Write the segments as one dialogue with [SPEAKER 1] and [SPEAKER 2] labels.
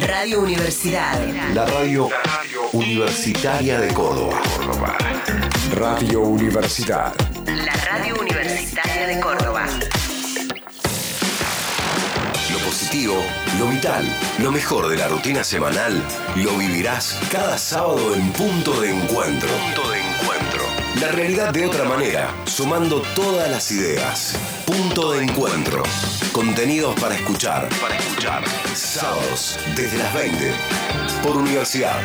[SPEAKER 1] Radio Universidad.
[SPEAKER 2] La radio universitaria de Córdoba.
[SPEAKER 3] Radio Universidad.
[SPEAKER 1] La radio universitaria de Córdoba.
[SPEAKER 2] Lo positivo, lo vital, lo mejor de la rutina semanal, lo vivirás cada sábado en Punto de Encuentro. Punto de Encuentro. La realidad de otra manera, sumando todas las ideas. Punto de Encuentro. Contenidos para escuchar. Para escuchar. Sábados, desde las 20. Por Universidad.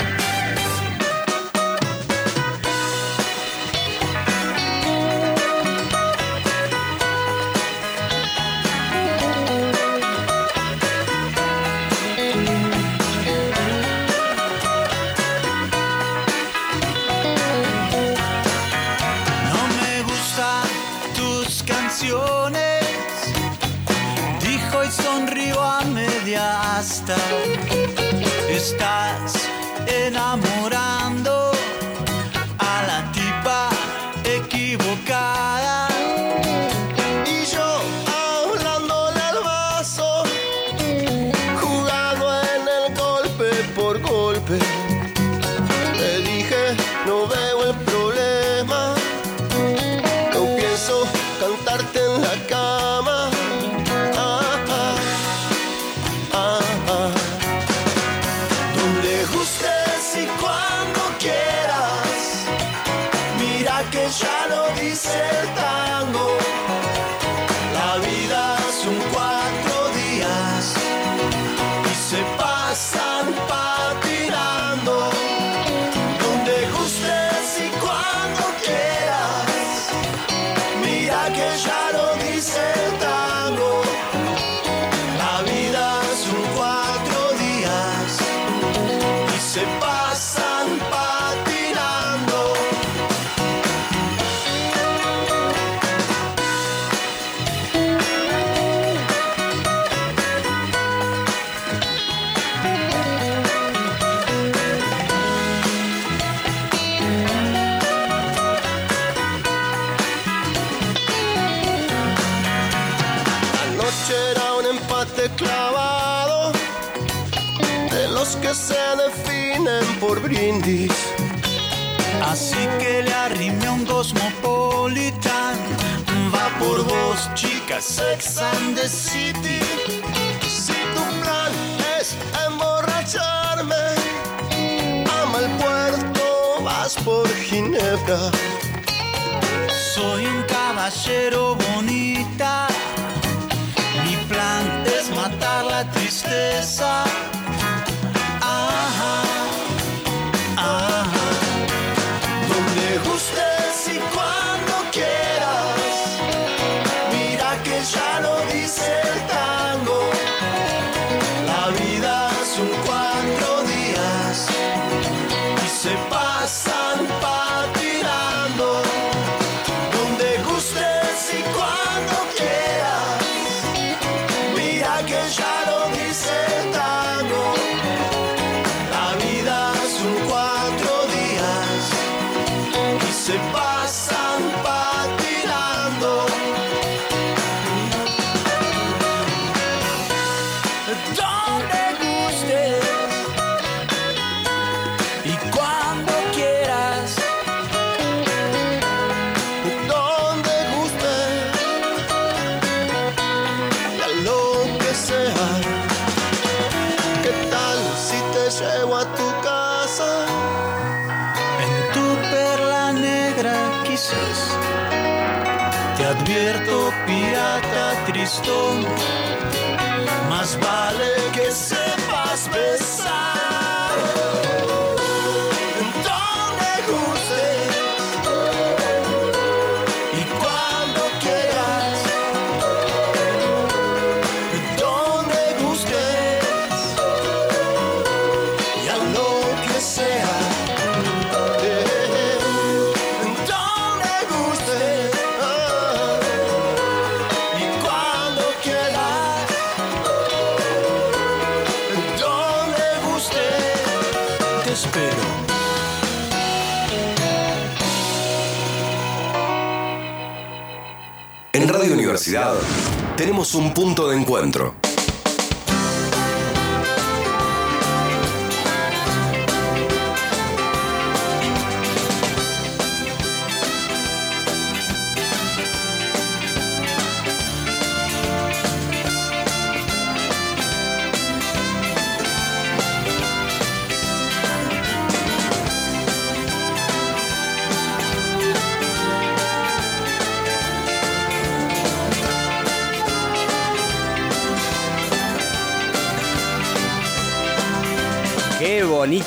[SPEAKER 4] Media asta. Así que le arrimé un Cosmopolitan. Va por vos, chicas, Sex and the City. Si tu plan es emborracharme, ama el puerto, vas por Ginebra. Soy un caballero bonita. Mi plan es matar la tristeza. Stone.
[SPEAKER 2] stond. Tenemos un punto de encuentro.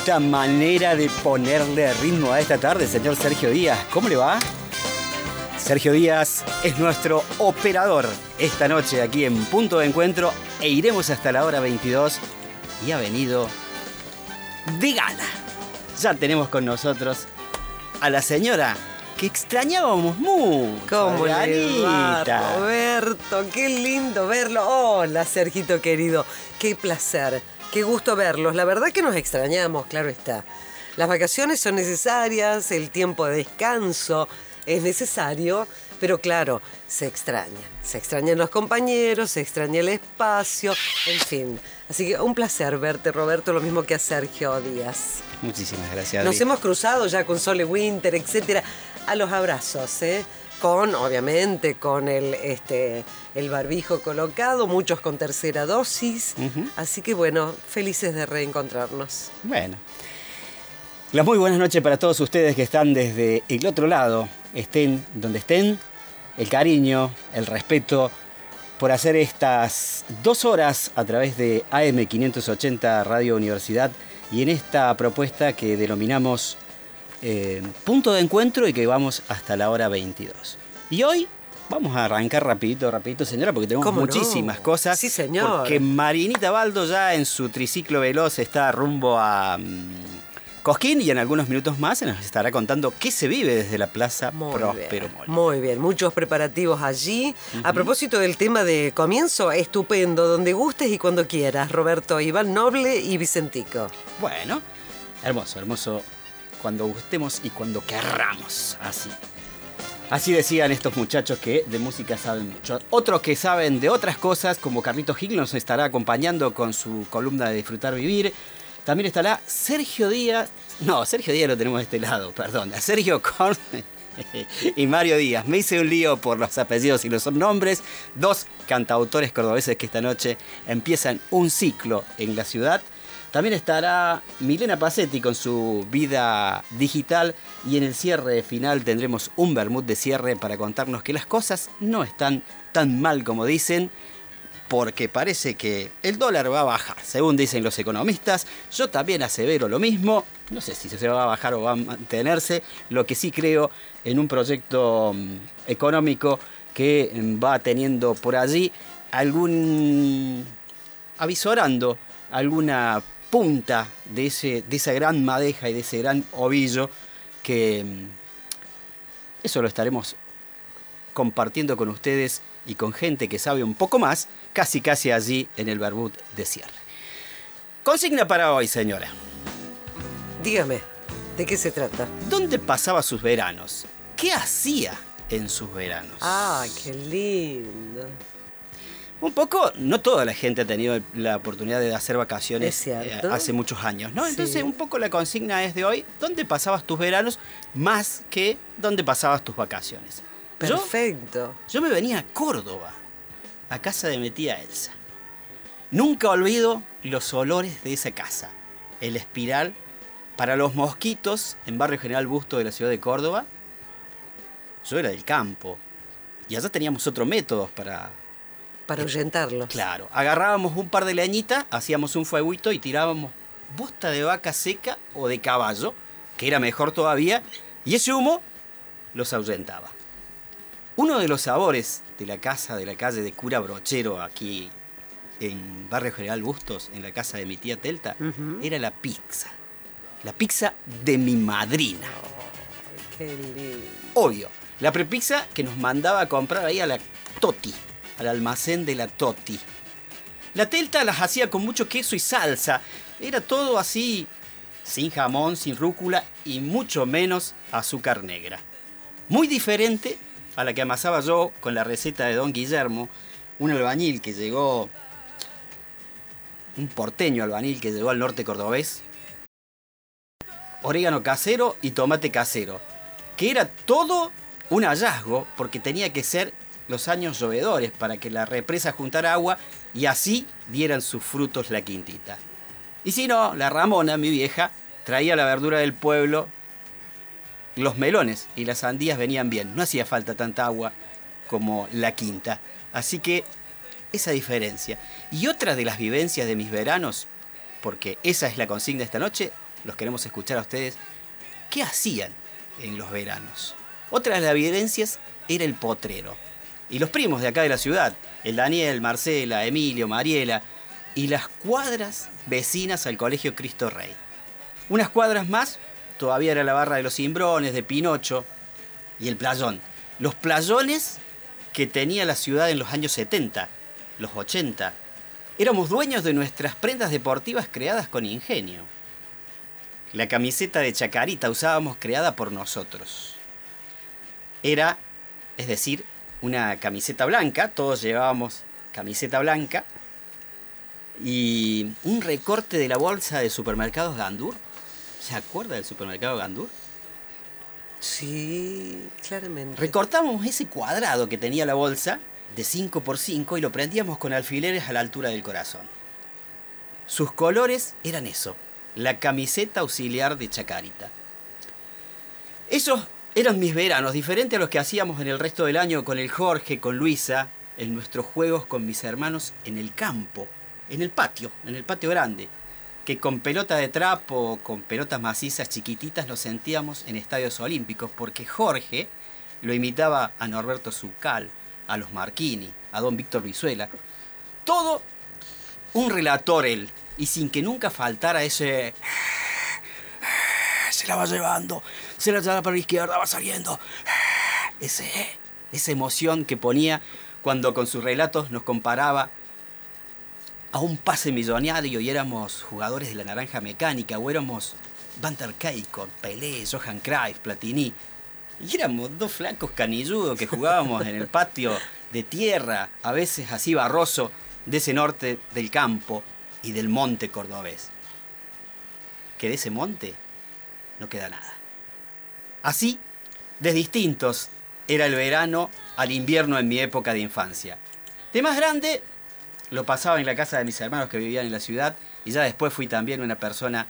[SPEAKER 5] Bonita manera de ponerle ritmo a esta tarde, señor Sergio Díaz. ¿Cómo le va? Sergio Díaz es nuestro operador esta noche aquí en Punto de Encuentro e iremos hasta la hora 22 y ha venido de gala. Ya tenemos con nosotros a la señora que extrañábamos mucho.
[SPEAKER 6] ¿Cómo le va. Roberto? Qué lindo verlo. Hola, Sergito querido. Qué placer. Qué gusto verlos. La verdad que nos extrañamos, claro está. Las vacaciones son necesarias, el tiempo de descanso es necesario, pero claro, se extrañan. Se extrañan los compañeros, se extraña el espacio, en fin. Así que un placer verte, Roberto, lo mismo que a Sergio Díaz.
[SPEAKER 5] Muchísimas gracias.
[SPEAKER 6] Nos hemos cruzado ya con Sole Winter, etcétera, a los abrazos, ¿eh? Con, obviamente, con el, este, el barbijo colocado, muchos con tercera dosis. Así que bueno, felices de reencontrarnos.
[SPEAKER 5] Bueno. Las muy buenas noches para todos ustedes que están desde el otro lado, estén donde estén, el cariño, el respeto por hacer estas dos horas a través de AM580 Radio Universidad y en esta propuesta que denominamos eh, punto de encuentro y que vamos hasta la hora 22. Y hoy vamos a arrancar rapidito, rapidito señora, porque tenemos muchísimas cosas.
[SPEAKER 6] Sí, señor.
[SPEAKER 5] Porque Marinita Baldo ya en su triciclo veloz está rumbo a mm, Cosquín y en algunos minutos más nos estará contando qué se vive desde la Plaza
[SPEAKER 6] Muy
[SPEAKER 5] Próspero.
[SPEAKER 6] Muy bien, muchos preparativos allí. A propósito del tema de comienzo, estupendo, donde gustes y cuando quieras, Roberto, Iván Noble y Vicentico.
[SPEAKER 5] Bueno, hermoso, hermoso cuando gustemos y cuando querramos, así. Así decían estos muchachos que de música saben mucho. Otros que saben de otras cosas, como Carlitos Gil, nos estará acompañando con su columna de Disfrutar Vivir. También estará Sergio Díaz. No, Sergio Díaz lo tenemos de este lado, perdón. Sergio Con y Mario Díaz. Me hice un lío por los apellidos y los nombres. Dos cantautores cordobeses que esta noche empiezan un ciclo en la ciudad. También estará Milena Pacetti con su vida digital y en el cierre final tendremos un vermut de cierre para contarnos que las cosas no están tan mal como dicen porque parece que el dólar va a bajar, según dicen los economistas. Yo también asevero lo mismo. No sé si se va a bajar o va a mantenerse. Lo que sí creo en un proyecto mm, económico que mm, va teniendo por allí algún avisorando alguna punta de, ese, de esa gran madeja y de ese gran ovillo que mm, eso lo estaremos compartiendo con ustedes y con gente que sabe un poco más, casi casi allí en el Barbut de cierre. Consigna para hoy, señora.
[SPEAKER 6] Dígame, ¿de qué se trata?
[SPEAKER 5] ¿Dónde pasaba sus veranos? ¿Qué hacía en sus veranos?
[SPEAKER 6] Ah, qué lindo.
[SPEAKER 5] Un poco, no toda la gente ha tenido la oportunidad de hacer vacaciones eh, hace muchos años, ¿no?
[SPEAKER 6] Sí.
[SPEAKER 5] Entonces, un poco la consigna es de hoy, ¿dónde pasabas tus veranos más que dónde pasabas tus vacaciones? Yo,
[SPEAKER 6] Perfecto.
[SPEAKER 5] yo me venía a Córdoba, a casa de mi tía Elsa. Nunca olvido los olores de esa casa. El espiral para los mosquitos en Barrio General Busto de la ciudad de Córdoba. Yo era del campo. Y allá teníamos otro método para,
[SPEAKER 6] Para ahuyentarlos.
[SPEAKER 5] Claro, agarrábamos un par de leñitas, hacíamos un fueguito y tirábamos bosta de vaca seca o de caballo, que era mejor todavía, y ese humo los ahuyentaba. Uno de los sabores de la casa de la calle de Cura Brochero, aquí en Barrio General Bustos, en la casa de mi tía Telta, era la pizza. La pizza de mi madrina.
[SPEAKER 6] Qué lindo.
[SPEAKER 5] Obvio. La prepizza que nos mandaba a comprar ahí a la Toti, al almacén de la Toti. La telta las hacía con mucho queso y salsa. Era todo así, sin jamón, sin rúcula y mucho menos azúcar negra. Muy diferente a la que amasaba yo con la receta de don Guillermo, un albañil que llegó, un porteño albañil que llegó al norte cordobés, orégano casero y tomate casero, que era todo un hallazgo porque tenía que ser los años llovedores para que la represa juntara agua y así dieran sus frutos la quintita. Y si no, la Ramona, mi vieja, traía la verdura del pueblo, los melones y las sandías venían bien, no hacía falta tanta agua como la quinta. Así que esa diferencia. Y otra de las vivencias de mis veranos, porque esa es la consigna esta noche, los queremos escuchar a ustedes, ¿qué hacían en los veranos? Otra de las vivencias era el potrero. Y los primos de acá de la ciudad, el Daniel, Marcela, Emilio, Mariela, y las cuadras vecinas al Colegio Cristo Rey. Unas cuadras más, todavía era la barra de los cimbrones, de Pinocho, y el playón. Los playones que tenía la ciudad en los años 70, los 80. Éramos dueños de nuestras prendas deportivas creadas con ingenio. La camiseta de chacarita usábamos creada por nosotros. Era, es decir, una camiseta blanca, todos llevábamos camiseta blanca, y un recorte de la bolsa de supermercados Gandur. ¿Se acuerda del supermercado Gandur?
[SPEAKER 6] Sí, claramente.
[SPEAKER 5] Recortábamos ese cuadrado que tenía la bolsa de 5 por 5 y lo prendíamos con alfileres a la altura del corazón. Sus colores eran eso, la camiseta auxiliar de Chacarita. Esos eran mis veranos, diferentes a los que hacíamos en el resto del año con el Jorge, con Luisa, en nuestros juegos con mis hermanos en el campo, en el patio, en el patio grande, que con pelota de trapo con pelotas macizas chiquititas nos sentíamos en estadios olímpicos, porque Jorge lo imitaba a Norberto Zucal, a los Marquini, a don Víctor Vizuela. Todo un relator él, y sin que nunca faltara ese... Se la va llevando, se la lleva para la izquierda, va saliendo. Ese, esa emoción que ponía cuando con sus relatos nos comparaba a un pase millonario y éramos jugadores de la naranja mecánica o éramos Van der Keiko, Pelé, Johan Cruyff, Platini. Y éramos dos flacos canilludos que jugábamos en el patio de tierra, a veces así barroso, de ese norte del campo y del monte cordobés. Que de ese monte no queda nada. Así, de distintos era el verano al invierno en mi época de infancia. De más grande, lo pasaba en la casa de mis hermanos que vivían en la ciudad y ya después fui también una persona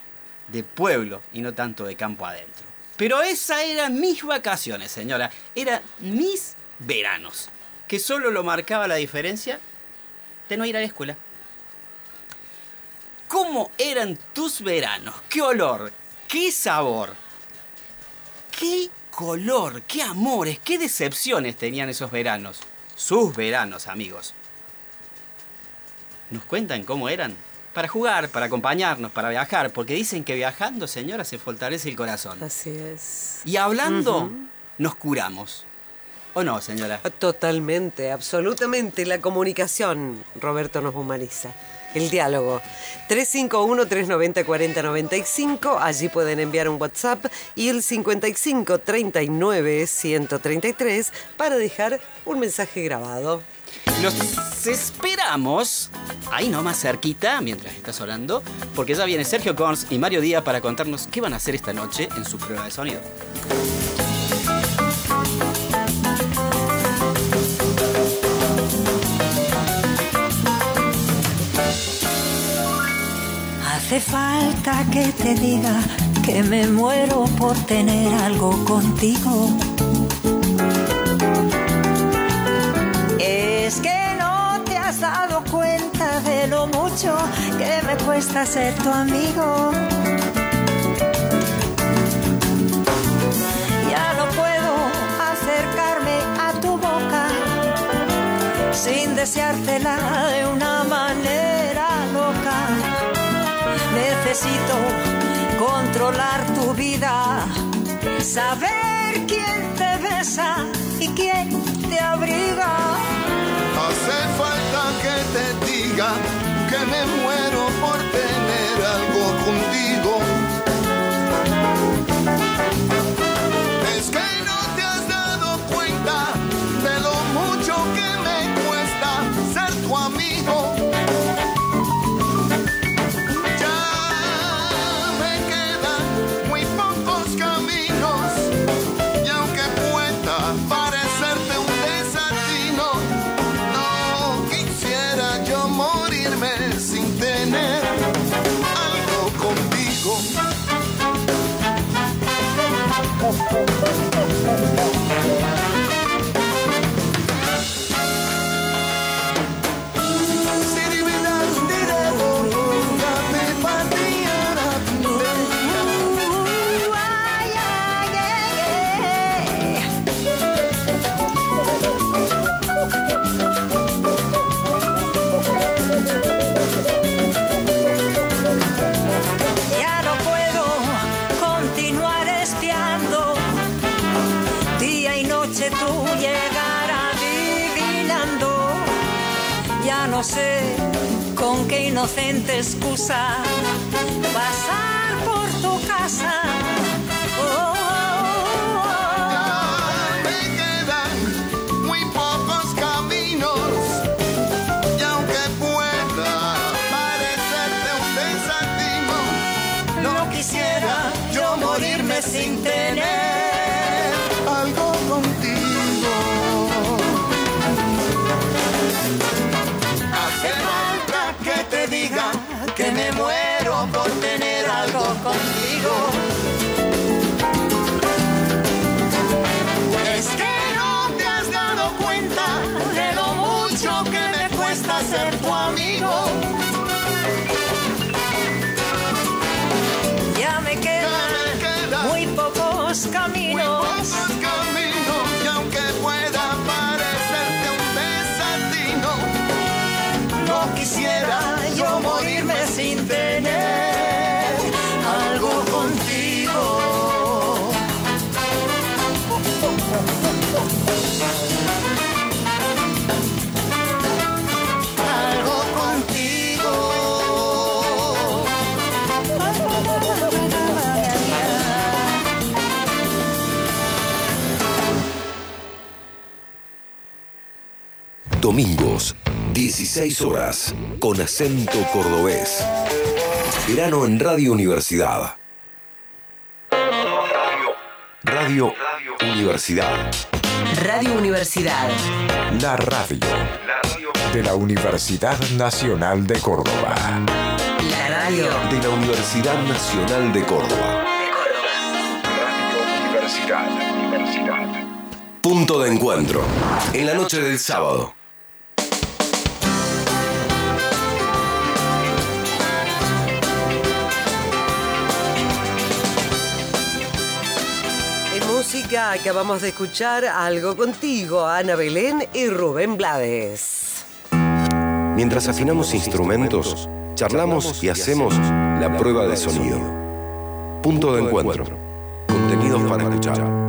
[SPEAKER 5] de pueblo y no tanto de campo adentro. Pero esas eran mis vacaciones, señora. Eran mis veranos. Que solo lo marcaba la diferencia de no ir a la escuela. ¿Cómo eran tus veranos? ¿Qué olor? ¿Qué sabor? ¿Qué color? ¿Qué amores? ¿Qué decepciones tenían esos veranos? Sus veranos, amigos. ¿Nos cuentan cómo eran? Para jugar, para acompañarnos, para viajar, porque dicen que viajando, señora, se fortalece el corazón.
[SPEAKER 6] Así es.
[SPEAKER 5] Y hablando, nos curamos. ¿O no, señora?
[SPEAKER 6] Totalmente, absolutamente. La comunicación, Roberto, nos humaniza. El diálogo. 351-390-4095. Allí pueden enviar un WhatsApp y el 55-39-133 para dejar un mensaje grabado.
[SPEAKER 5] Los esperamos ahí nomás cerquita, mientras estás hablando, porque ya viene Sergio Cons y Mario Díaz para contarnos qué van a hacer esta noche en su prueba de sonido.
[SPEAKER 7] Hace falta que te diga que me muero por tener algo contigo. Es que no te has dado cuenta de lo mucho que me cuesta ser tu amigo. Ya no puedo acercarme a tu boca sin deseártela de una manera. Necesito controlar tu vida, saber quién te besa y quién te abriga.
[SPEAKER 4] Hace falta que te diga que me muero por tener algo contigo.
[SPEAKER 7] inocente excusa.
[SPEAKER 8] Domingos, 16 horas, con acento cordobés. Verano en Radio Universidad. Radio. Radio Universidad.
[SPEAKER 9] Radio Universidad.
[SPEAKER 3] La radio. De la Universidad Nacional de Córdoba.
[SPEAKER 9] La radio.
[SPEAKER 8] De la Universidad Nacional de Córdoba.
[SPEAKER 3] Radio Universidad. Universidad.
[SPEAKER 8] Punto de encuentro. En la noche del sábado.
[SPEAKER 6] música acabamos de escuchar algo contigo, Ana Belén y Rubén Blades.
[SPEAKER 8] Mientras afinamos instrumentos, charlamos y hacemos la prueba de sonido. Punto de encuentro. Contenidos para escuchar.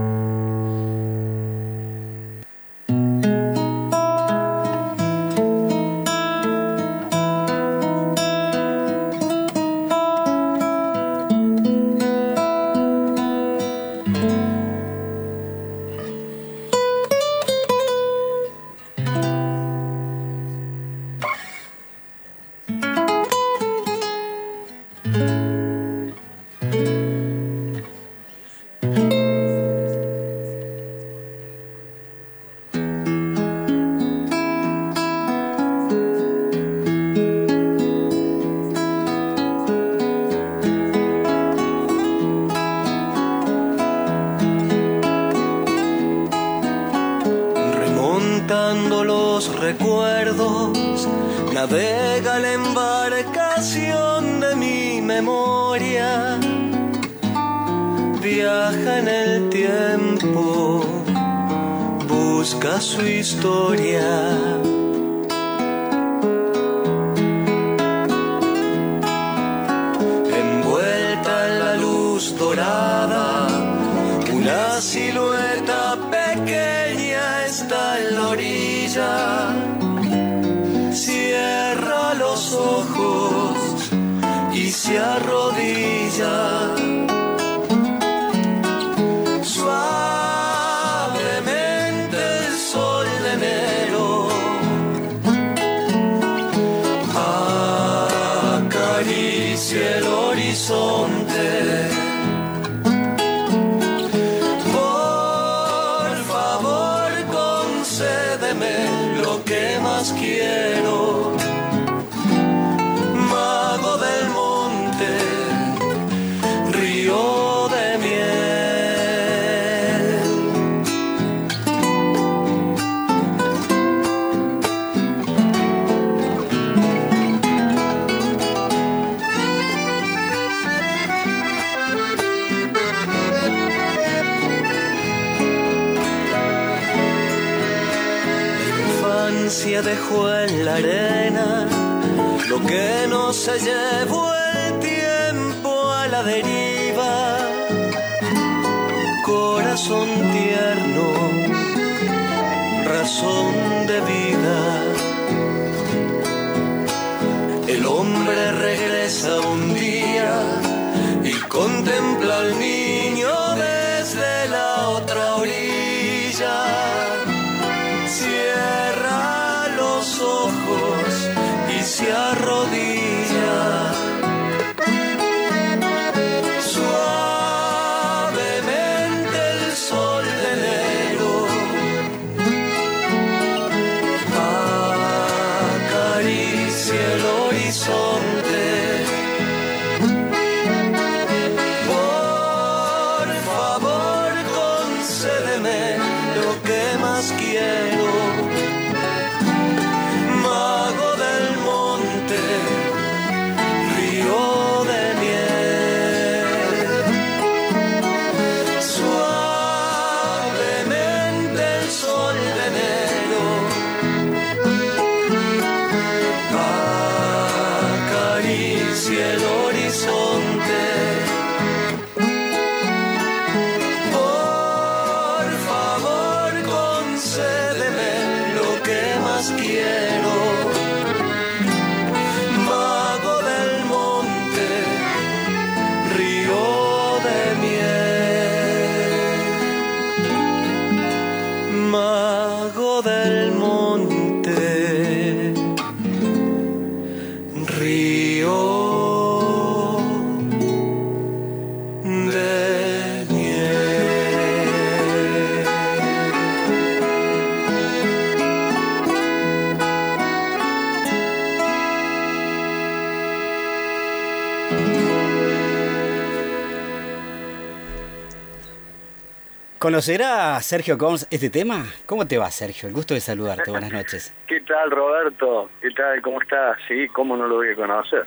[SPEAKER 5] ¿Conocerá Sergio Cons este tema? ¿Cómo te va, Sergio? El gusto de saludarte. Buenas noches.
[SPEAKER 10] ¿Qué tal, Roberto? ¿Qué tal? ¿Cómo estás? Sí, ¿cómo no lo voy a conocer?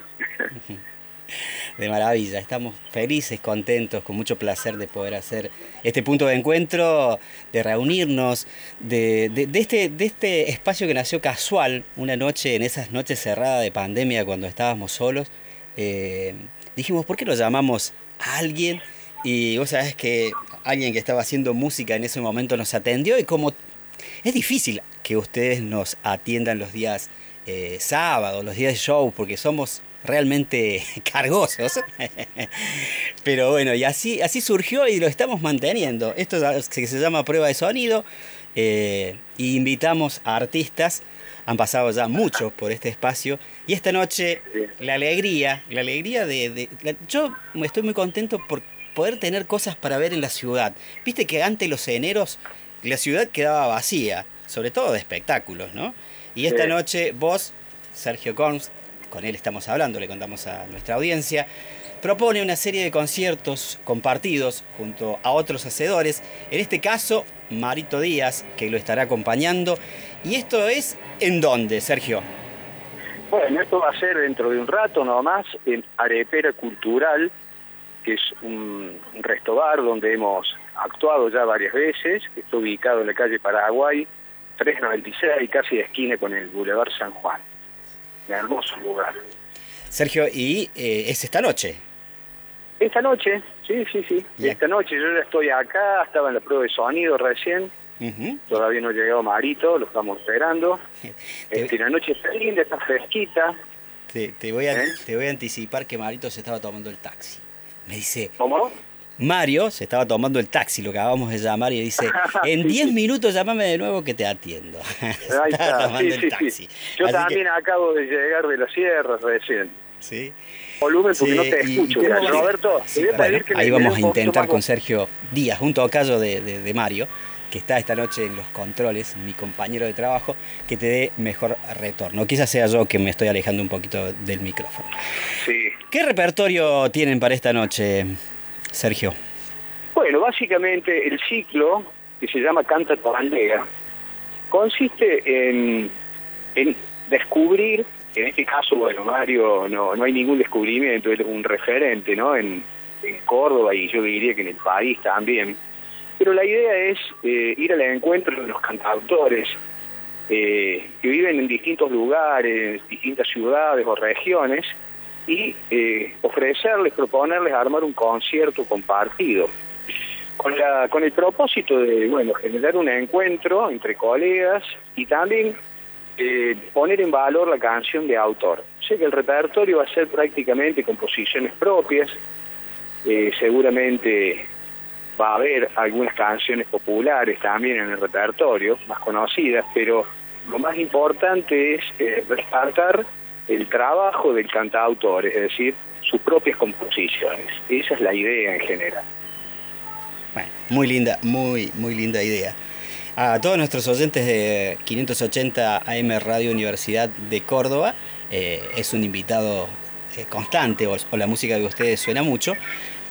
[SPEAKER 5] De maravilla. Estamos felices, contentos, con mucho placer de poder hacer este punto de encuentro, de reunirnos, de, de- de este, de este espacio que nació casual, una noche, en esas noches cerradas de pandemia, cuando estábamos solos. eh, dijimos, ¿por qué no llamamos a alguien? Y vos sabés que alguien que estaba haciendo música en ese momento nos atendió y como es difícil que ustedes nos atiendan los días eh, sábados, los días de show, porque somos realmente cargosos. Pero bueno, y así, así surgió y lo estamos manteniendo. Esto es- que se llama prueba de sonido. eh, y invitamos a artistas, han pasado ya mucho por este espacio. Y esta noche, la alegría, la alegría de... de- la- yo estoy muy contento por poder tener cosas para ver en la ciudad. Viste que antes los eneros la ciudad quedaba vacía, sobre todo de espectáculos, ¿no? Y esta
[SPEAKER 10] Sí.
[SPEAKER 5] noche vos, Sergio Corns, con él estamos hablando, le contamos a nuestra audiencia, propone una serie de conciertos compartidos junto a otros hacedores, en este caso Marito Díaz, que lo estará acompañando. ¿Y esto es en dónde, Sergio?
[SPEAKER 10] Bueno, esto va a ser dentro de un rato nomás en Arepera Cultural, que es un, un restobar donde hemos actuado ya varias veces, que está ubicado en la calle Paraguay, 396, casi de esquina con el Boulevard San Juan. Un hermoso lugar.
[SPEAKER 5] Sergio, y eh, es esta noche.
[SPEAKER 10] Esta noche, sí, sí, sí. Esta noche yo ya estoy acá, estaba en la prueba de sonido recién. Todavía no ha llegado Marito, lo estamos esperando. Este, la noche está linda, está fresquita.
[SPEAKER 5] Te, te voy a,
[SPEAKER 10] ¿Eh?
[SPEAKER 5] te voy a anticipar que Marito se estaba tomando el taxi. Me dice,
[SPEAKER 10] ¿Cómo?
[SPEAKER 5] Mario se estaba tomando el taxi, lo que acabamos de llamar, y dice, en 10 minutos llamame de nuevo que te atiendo.
[SPEAKER 10] Ahí está,
[SPEAKER 5] tomando
[SPEAKER 10] sí,
[SPEAKER 5] el
[SPEAKER 10] sí,
[SPEAKER 5] taxi.
[SPEAKER 10] sí. Yo
[SPEAKER 5] Así que-
[SPEAKER 10] también acabo de llegar de la sierra recién.
[SPEAKER 5] Sí.
[SPEAKER 10] Volumen porque no te escucho.
[SPEAKER 5] y
[SPEAKER 10] Roberto,
[SPEAKER 5] Sí,
[SPEAKER 10] te voy a
[SPEAKER 5] bueno,
[SPEAKER 10] pedir que me
[SPEAKER 5] ahí vamos
[SPEAKER 10] un
[SPEAKER 5] a intentar con Sergio Díaz, junto a Cayo de, de- de Mario, que está esta noche en los controles, mi compañero de trabajo, que te dé mejor retorno. Quizás sea yo que me estoy alejando un poquito del micrófono.
[SPEAKER 10] Sí.
[SPEAKER 5] ¿Qué repertorio tienen para esta noche, Sergio?
[SPEAKER 10] Bueno, básicamente el ciclo, que se llama Canta tu aldea, consiste en, en descubrir, en este caso, bueno, Mario no, no hay ningún descubrimiento, es un referente, ¿no? En, en Córdoba y yo diría que en el país también. Pero la idea es eh, ir al encuentro de los cantautores eh, que viven en distintos lugares, distintas ciudades o regiones, y eh, ofrecerles, proponerles armar un concierto compartido con, el propósito de bueno generar un encuentro entre colegas y también eh, poner en valor la canción de autor. sea que el repertorio va a ser prácticamente composiciones propias. Seguramente va a haber algunas canciones populares también en el repertorio, más conocidas, pero lo más importante es eh, resaltar el trabajo del cantautor, es decir, sus propias composiciones. Esa es la idea en general.
[SPEAKER 5] Bueno, muy linda, muy, muy linda idea. A todos nuestros oyentes de 580 AM Radio Universidad de Córdoba, eh, es un invitado eh, constante, o la música de ustedes suena mucho,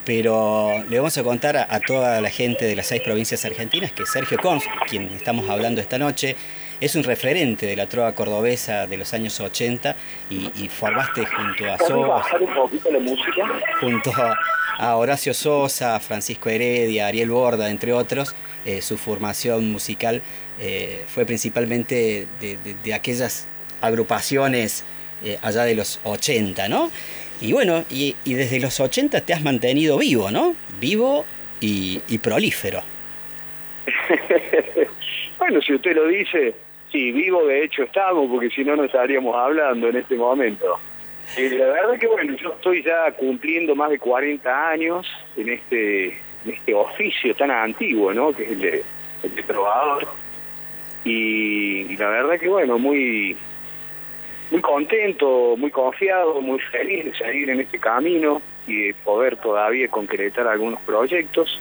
[SPEAKER 5] pero le vamos a contar a, a toda la gente de las seis provincias argentinas que Sergio Cons, quien estamos hablando esta noche, es un referente de la trova cordobesa de los años 80 y, y formaste junto a
[SPEAKER 10] ¿Puedes
[SPEAKER 5] Sosa, junto a, a Horacio Sosa, Francisco Heredia, Ariel Borda, entre otros, eh, su formación musical eh, fue principalmente de, de- de aquellas agrupaciones eh, allá de los 80, ¿no? Y bueno, y, y desde los 80 te has mantenido vivo, ¿no? Vivo y, prolífero.
[SPEAKER 10] bueno, si usted lo dice, sí, vivo de hecho estamos, porque si no, no estaríamos hablando en este momento. Eh, la verdad que bueno, yo estoy ya cumpliendo más de 40 años en este, en este oficio tan antiguo, ¿no? Que es el de, el de trovador. Y, y la verdad que bueno, muy, muy contento, muy confiado, muy feliz de seguir en este camino y de poder todavía concretar algunos proyectos.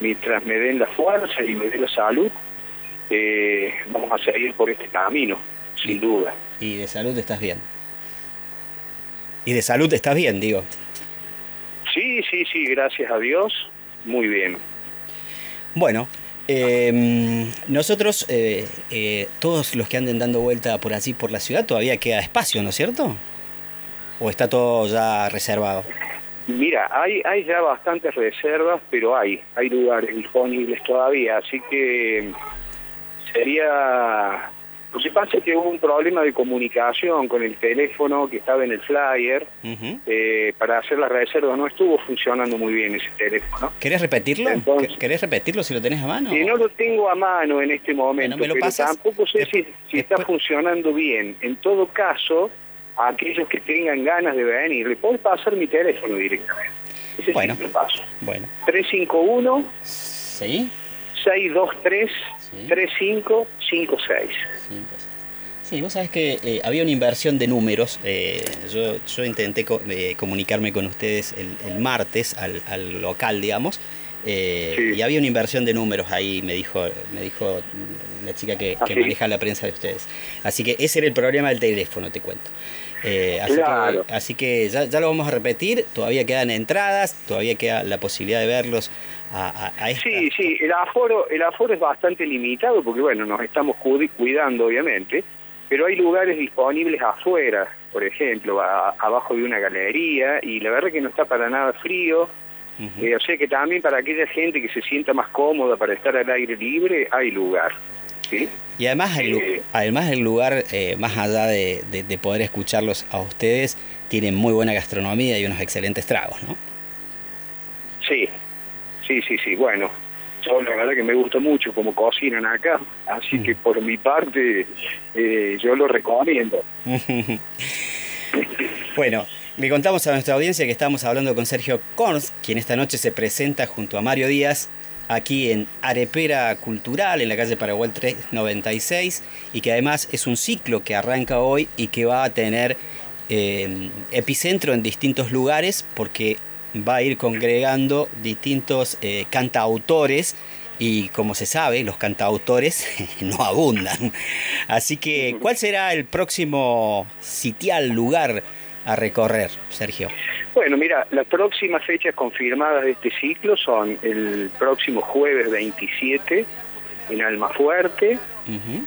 [SPEAKER 10] Mientras me den la fuerza y me den la salud, eh, vamos a seguir por este camino, sin duda.
[SPEAKER 5] Y de salud estás bien. Y de salud estás bien, digo.
[SPEAKER 10] Sí, sí, sí, gracias a Dios, muy bien.
[SPEAKER 5] Bueno, eh, nosotros, eh, eh, todos los que anden dando vuelta por allí, por la ciudad, todavía queda espacio, ¿no es cierto? ¿O está todo ya reservado?
[SPEAKER 10] Mira, hay, hay ya bastantes reservas, pero hay, hay lugares disponibles todavía, así que sería... Lo que pasa es que hubo un problema de comunicación con el teléfono que estaba en el flyer. eh, para hacer las reservas no estuvo funcionando muy bien ese teléfono.
[SPEAKER 5] ¿Querés repetirlo?
[SPEAKER 10] Entonces-
[SPEAKER 5] ¿Querés repetirlo si lo tenés a mano?
[SPEAKER 10] Y no lo tengo a mano en este momento,
[SPEAKER 5] Bueno, ¿me lo
[SPEAKER 10] pero
[SPEAKER 5] pasas?
[SPEAKER 10] tampoco sé si, si está funcionando bien. En todo caso, a aquellos que tengan ganas de venir, le puedo pasar mi teléfono directamente. Ese
[SPEAKER 5] Bueno.
[SPEAKER 10] sí, lo paso.
[SPEAKER 5] Bueno.
[SPEAKER 10] 351
[SPEAKER 5] ¿Sí?
[SPEAKER 10] 623 3556.
[SPEAKER 5] Sí, vos sabés que eh, había una inversión de números. eh, yo, yo intenté co- eh, comunicarme con ustedes el, el martes al, al local, digamos. Y había una inversión de números ahí, me dijo, me dijo la chica que,
[SPEAKER 10] ¿Ah,
[SPEAKER 5] que maneja la prensa de ustedes. Así que ese era el problema del teléfono, te cuento. Eh, así,
[SPEAKER 10] Claro.
[SPEAKER 5] que, así que ya, ya lo vamos a repetir. Todavía quedan entradas, todavía queda la posibilidad de verlos a, a, a esta-
[SPEAKER 10] Sí, sí, el aforo, el aforo es bastante limitado porque, bueno, nos estamos cuidando, obviamente, pero hay lugares disponibles afuera, por ejemplo, a- abajo de una galería, y la verdad que no está para nada frío. Eh, o sea que también para aquella gente que se sienta más cómoda para estar al aire libre, hay lugar. ¿sí?
[SPEAKER 5] Y además el, lu- además el lugar, eh, más allá de, de- de poder escucharlos a ustedes, tiene muy buena gastronomía y unos excelentes tragos, ¿no?
[SPEAKER 10] Sí, sí, sí. Bueno, yo la verdad que me gusta mucho cómo cocinan acá, así que por mi parte eh, yo lo recomiendo.
[SPEAKER 5] bueno, le contamos a nuestra audiencia que estamos hablando con Sergio Korns, quien esta noche se presenta junto a Mario Díaz aquí en Arepera Cultural, en la calle Paraguay 396, y que además es un ciclo que arranca hoy y que va a tener eh, epicentro en distintos lugares porque va a ir congregando distintos eh, cantautores y como se sabe, los cantautores no abundan. Así que, ¿cuál será el próximo sitial lugar a recorrer, Sergio?
[SPEAKER 10] Bueno, mira, las próximas fechas confirmadas de este ciclo son el próximo jueves 27 en Almafuerte,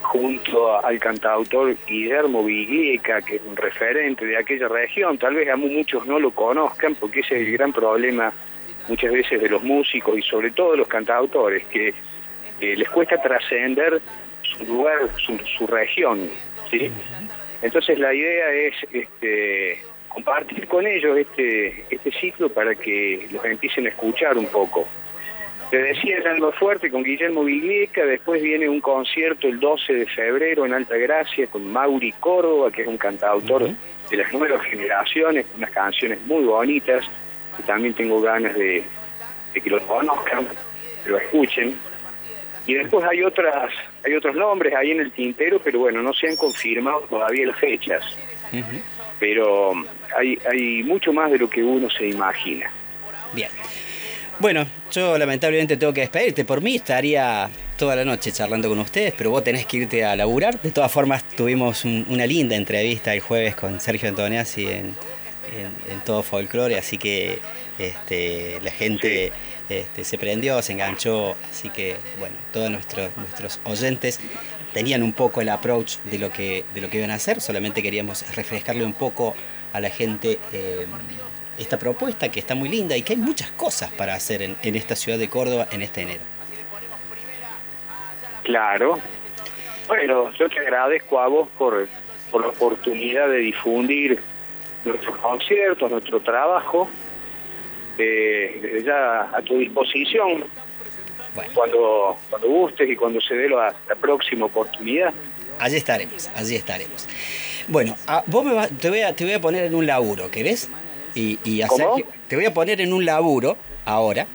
[SPEAKER 10] junto al cantautor Guillermo Viglieca, que es un referente de aquella región. Tal vez a mu- muchos no lo conozcan, porque ese es el gran problema muchas veces de los músicos y sobre todo de los cantautores, que eh, les cuesta trascender su lugar, su, su región. ¿sí? Entonces la idea es este, compartir con ellos este, este ciclo para que los empiecen a escuchar un poco. Te decía Alma Fuerte con Guillermo Viglieca, después viene un concierto el 12 de febrero en Alta Gracia con Mauri Córdoba, que es un cantautor de las nuevas generaciones, unas canciones muy bonitas, que también tengo ganas de, de que lo conozcan, que lo escuchen. Y después hay otras, hay otros nombres ahí en el tintero, pero bueno, no se han confirmado todavía las fechas. Pero hay, hay mucho más de lo que uno se imagina.
[SPEAKER 5] Bien. Bueno, yo lamentablemente tengo que despedirte. Por mí estaría toda la noche charlando con ustedes, pero vos tenés que irte a laburar. De todas formas, tuvimos un- una linda entrevista el jueves con Sergio Antoniazzi en, en, en todo folclore, así que este, la gente este, se prendió, se enganchó, así que bueno, todos nuestros, nuestros oyentes tenían un poco el approach de lo que de lo que iban a hacer, solamente queríamos refrescarle un poco a la gente eh, esta propuesta que está muy linda y que hay muchas cosas para hacer en, en esta ciudad de Córdoba en este enero.
[SPEAKER 10] Claro. Bueno, yo te agradezco a vos por, por la oportunidad de difundir nuestros conciertos, nuestro trabajo. Eh, ya a tu disposición cuando, cuando gustes y cuando se dé la, la próxima oportunidad.
[SPEAKER 5] Allí estaremos, allí estaremos. Bueno, a- vos me vas- te, voy a, te voy a poner en un laburo, ¿querés? Y, y a
[SPEAKER 10] ¿Cómo?
[SPEAKER 5] Sergio- te voy a poner en un laburo ahora,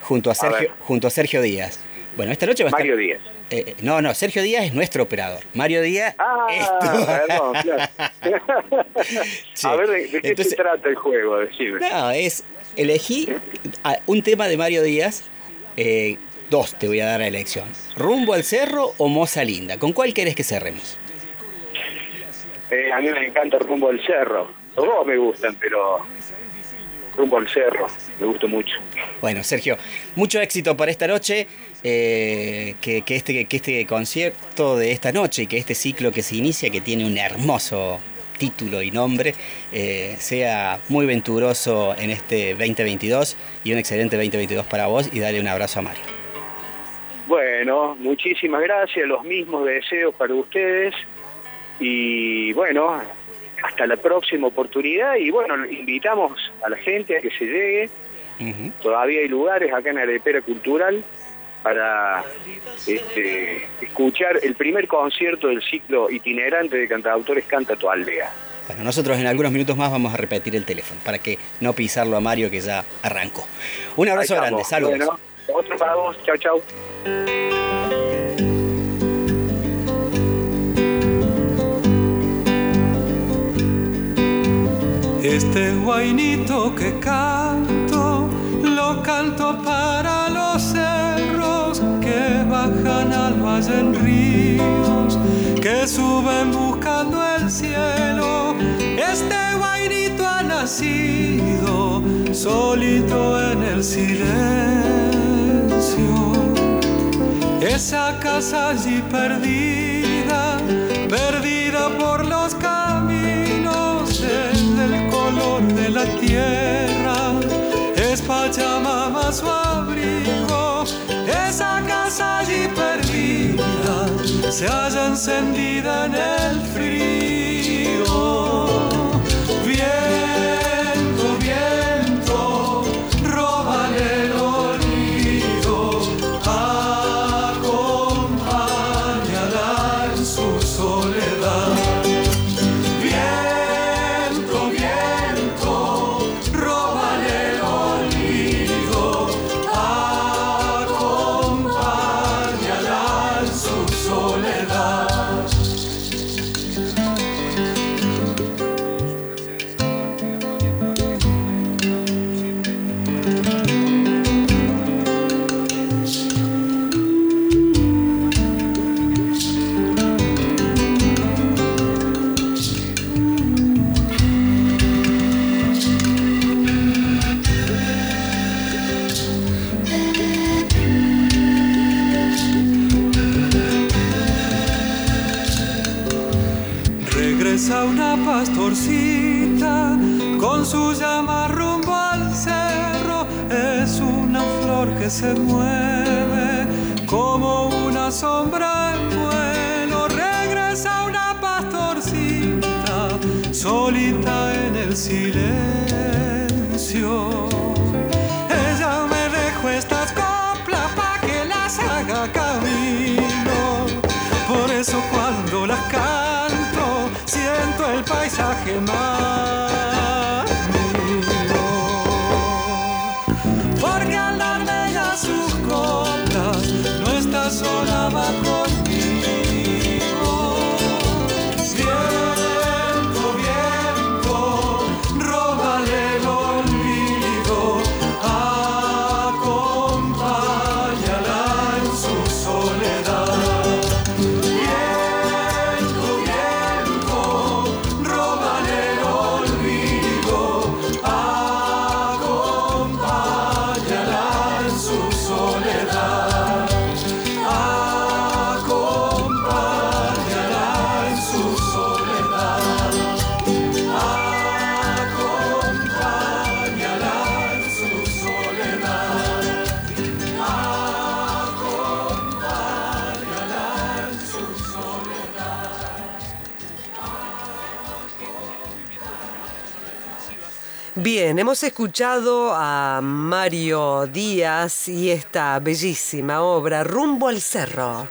[SPEAKER 5] junto, a Sergio, junto a Sergio Díaz. Bueno, esta noche va a
[SPEAKER 10] Mario
[SPEAKER 5] estar...
[SPEAKER 10] Díaz.
[SPEAKER 5] Eh, no, no, Sergio Díaz es nuestro operador. Mario Díaz
[SPEAKER 10] Ah, perdón, claro. A ver, ¿de, de qué
[SPEAKER 5] Entonces-
[SPEAKER 10] se trata el juego? Decime.
[SPEAKER 5] No, es elegí un tema de Mario Díaz. eh, dos te voy a dar a elección. ¿Rumbo al cerro o Moza Linda? ¿Con cuál querés que cerremos?
[SPEAKER 10] Eh, a mí me encanta Rumbo al Cerro. Los dos me gustan, pero Rumbo al Cerro me gusta mucho.
[SPEAKER 5] Bueno, Sergio, mucho éxito para esta noche. eh, que, que este, que este concierto de esta noche y que este ciclo que se inicia, que tiene un hermoso título y nombre, eh, sea muy venturoso en este 2022 y un excelente 2022 para vos y dale un abrazo a Mario.
[SPEAKER 10] Bueno, muchísimas gracias, los mismos deseos para ustedes y bueno, hasta la próxima oportunidad y bueno, invitamos a la gente a que se llegue, todavía hay lugares acá en Arepera Cultural para este, escuchar el primer concierto del ciclo itinerante de cantautores Canta tu aldea.
[SPEAKER 5] Bueno, nosotros en algunos minutos más vamos a repetir el teléfono para que no pisarlo a Mario que ya arrancó. Un abrazo grande, saludos.
[SPEAKER 10] Bueno, otro para vos, chao, chao.
[SPEAKER 11] Este guainito que canto, lo canto para los cerros que bajan al valle en ríos, que suben buscando el cielo. Este guainito ha nacido solito en el silencio. Esa casa allí perdida, la tierra, es Pachamama su abrigo. Esa casa allí perdida, se halla encendida en el frío. Sombra en vuelo. Regresa una pastorcita solita en el silencio. Ella me dejó estas coplas pa' que las haga camino. Por eso cuando las canto, siento el paisaje más
[SPEAKER 6] Bien, hemos escuchado a Mario Díaz y esta bellísima obra Rumbo al Cerro.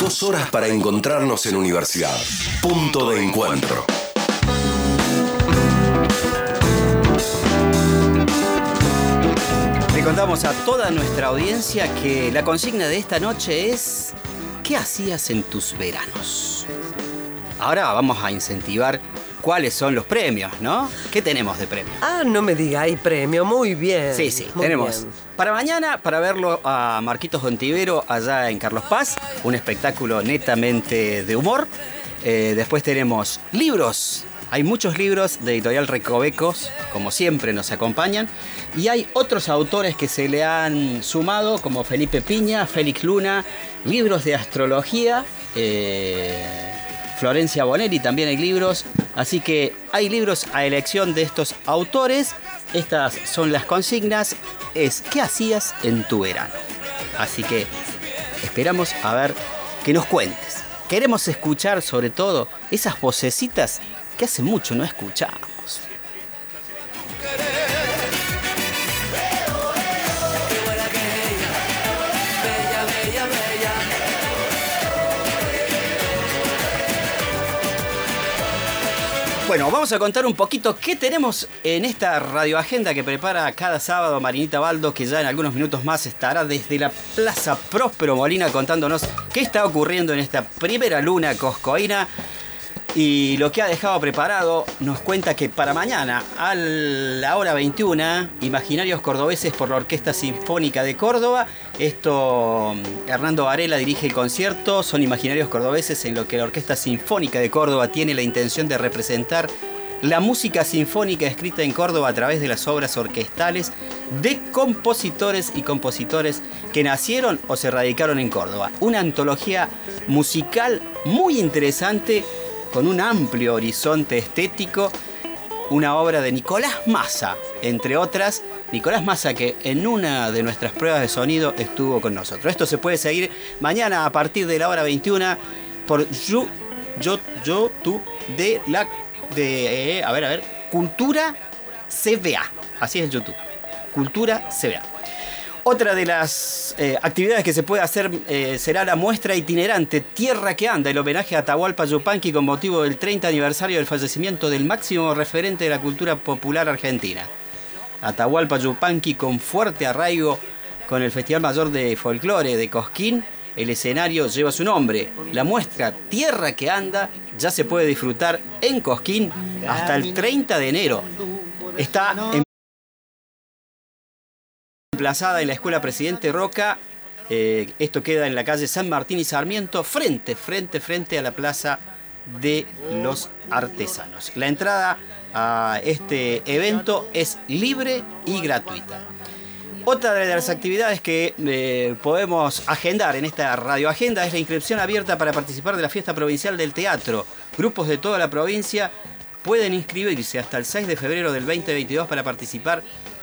[SPEAKER 2] Dos horas para encontrarnos en universidad. Punto de encuentro.
[SPEAKER 5] Le contamos a toda nuestra audiencia que la consigna de esta noche es ¿qué hacías en tus veranos? Ahora vamos a incentivar cuáles son los premios, ¿no? ¿Qué tenemos de premio?
[SPEAKER 6] Ah, no me diga, hay premio, muy bien.
[SPEAKER 5] Sí, sí, tenemos
[SPEAKER 6] bien.
[SPEAKER 5] para mañana, para verlo a Marquitos Dontivero allá en Carlos Paz, un espectáculo netamente de humor. Eh, después tenemos libros, hay muchos libros de Editorial Recovecos, como siempre nos acompañan, y hay otros autores que se le han sumado, como Felipe Piña, Félix Luna, libros de astrología. eh, Florencia Bonelli también hay libros, así que hay libros a elección de estos autores. Estas son las consignas, es ¿qué hacías en tu verano? Así que esperamos a ver que nos cuentes. Queremos escuchar sobre todo esas vocecitas que hace mucho no escuchamos. Bueno, vamos a contar un poquito qué tenemos en esta radioagenda que prepara cada sábado Marinita Baldo, que ya en algunos minutos más estará desde la Plaza Próspero Molina contándonos qué está ocurriendo en esta primera luna coscoína. Y lo que ha dejado preparado nos cuenta que para mañana, a la hora 21, Imaginarios Cordobeses por la Orquesta Sinfónica de Córdoba. Esto, mm, Hernando Varela dirige el concierto. Son Imaginarios Cordobeses en lo que la Orquesta Sinfónica de Córdoba tiene la intención de representar la música sinfónica escrita en Córdoba a través de las obras orquestales de compositores y compositores que nacieron o se radicaron en Córdoba. Una antología musical muy interesante con un amplio horizonte estético, una obra de Nicolás Massa, entre otras. Nicolás Massa que en una de nuestras pruebas de sonido estuvo con nosotros. Esto se puede seguir mañana a partir de la hora 21 por You, Yo, Yo, Tú, de la, de, eh, a ver, a ver, Cultura CBA. Así es YouTube. Cultura CBA. Otra de las eh, actividades que se puede hacer eh, será la muestra itinerante Tierra que anda, el homenaje a Atahualpa Yupanqui con motivo del 30 aniversario del fallecimiento del máximo referente de la cultura popular argentina. Atahualpa Yupanqui con fuerte arraigo con el Festival Mayor de Folclore de Cosquín. El escenario lleva su nombre. La muestra Tierra que anda ya se puede disfrutar en Cosquín hasta el 30 de enero. Está en emplazada en la Escuela Presidente Roca. Eh, esto queda en la calle San Martín y Sarmiento, frente, frente, frente a la Plaza de los Artesanos. La entrada a este evento es libre y gratuita. Otra de las actividades que eh, podemos agendar en esta radioagenda es la inscripción abierta para participar de la fiesta provincial del teatro. Grupos de toda la provincia pueden inscribirse hasta el 6 de febrero del 2022 para participar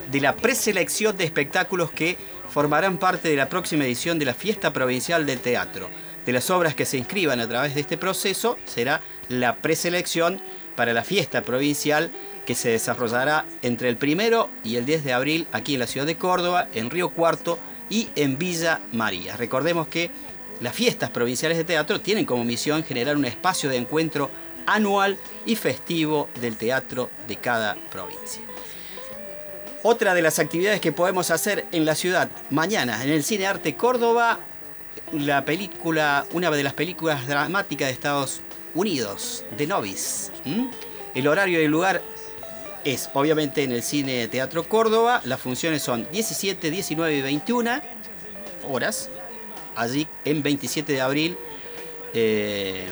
[SPEAKER 5] de la preselección de espectáculos que formarán parte de la próxima edición de la Fiesta Provincial del Teatro. De las obras que se inscriban a través de este proceso será la preselección para la fiesta provincial que se desarrollará entre el primero y el 10 de abril aquí en la ciudad de Córdoba, en Río Cuarto y en Villa María. Recordemos que las fiestas provinciales de teatro tienen como misión generar un espacio de encuentro anual y festivo del teatro de cada provincia. Otra de las actividades que podemos hacer en la ciudad mañana en el Cine Arte Córdoba, la película, una de las películas dramáticas de Estados Unidos, The Novice. ¿m? El horario y el lugar es obviamente en el Cine Teatro Córdoba. Las funciones son 17, 19 y 21 horas. Allí en 27 de abril, eh,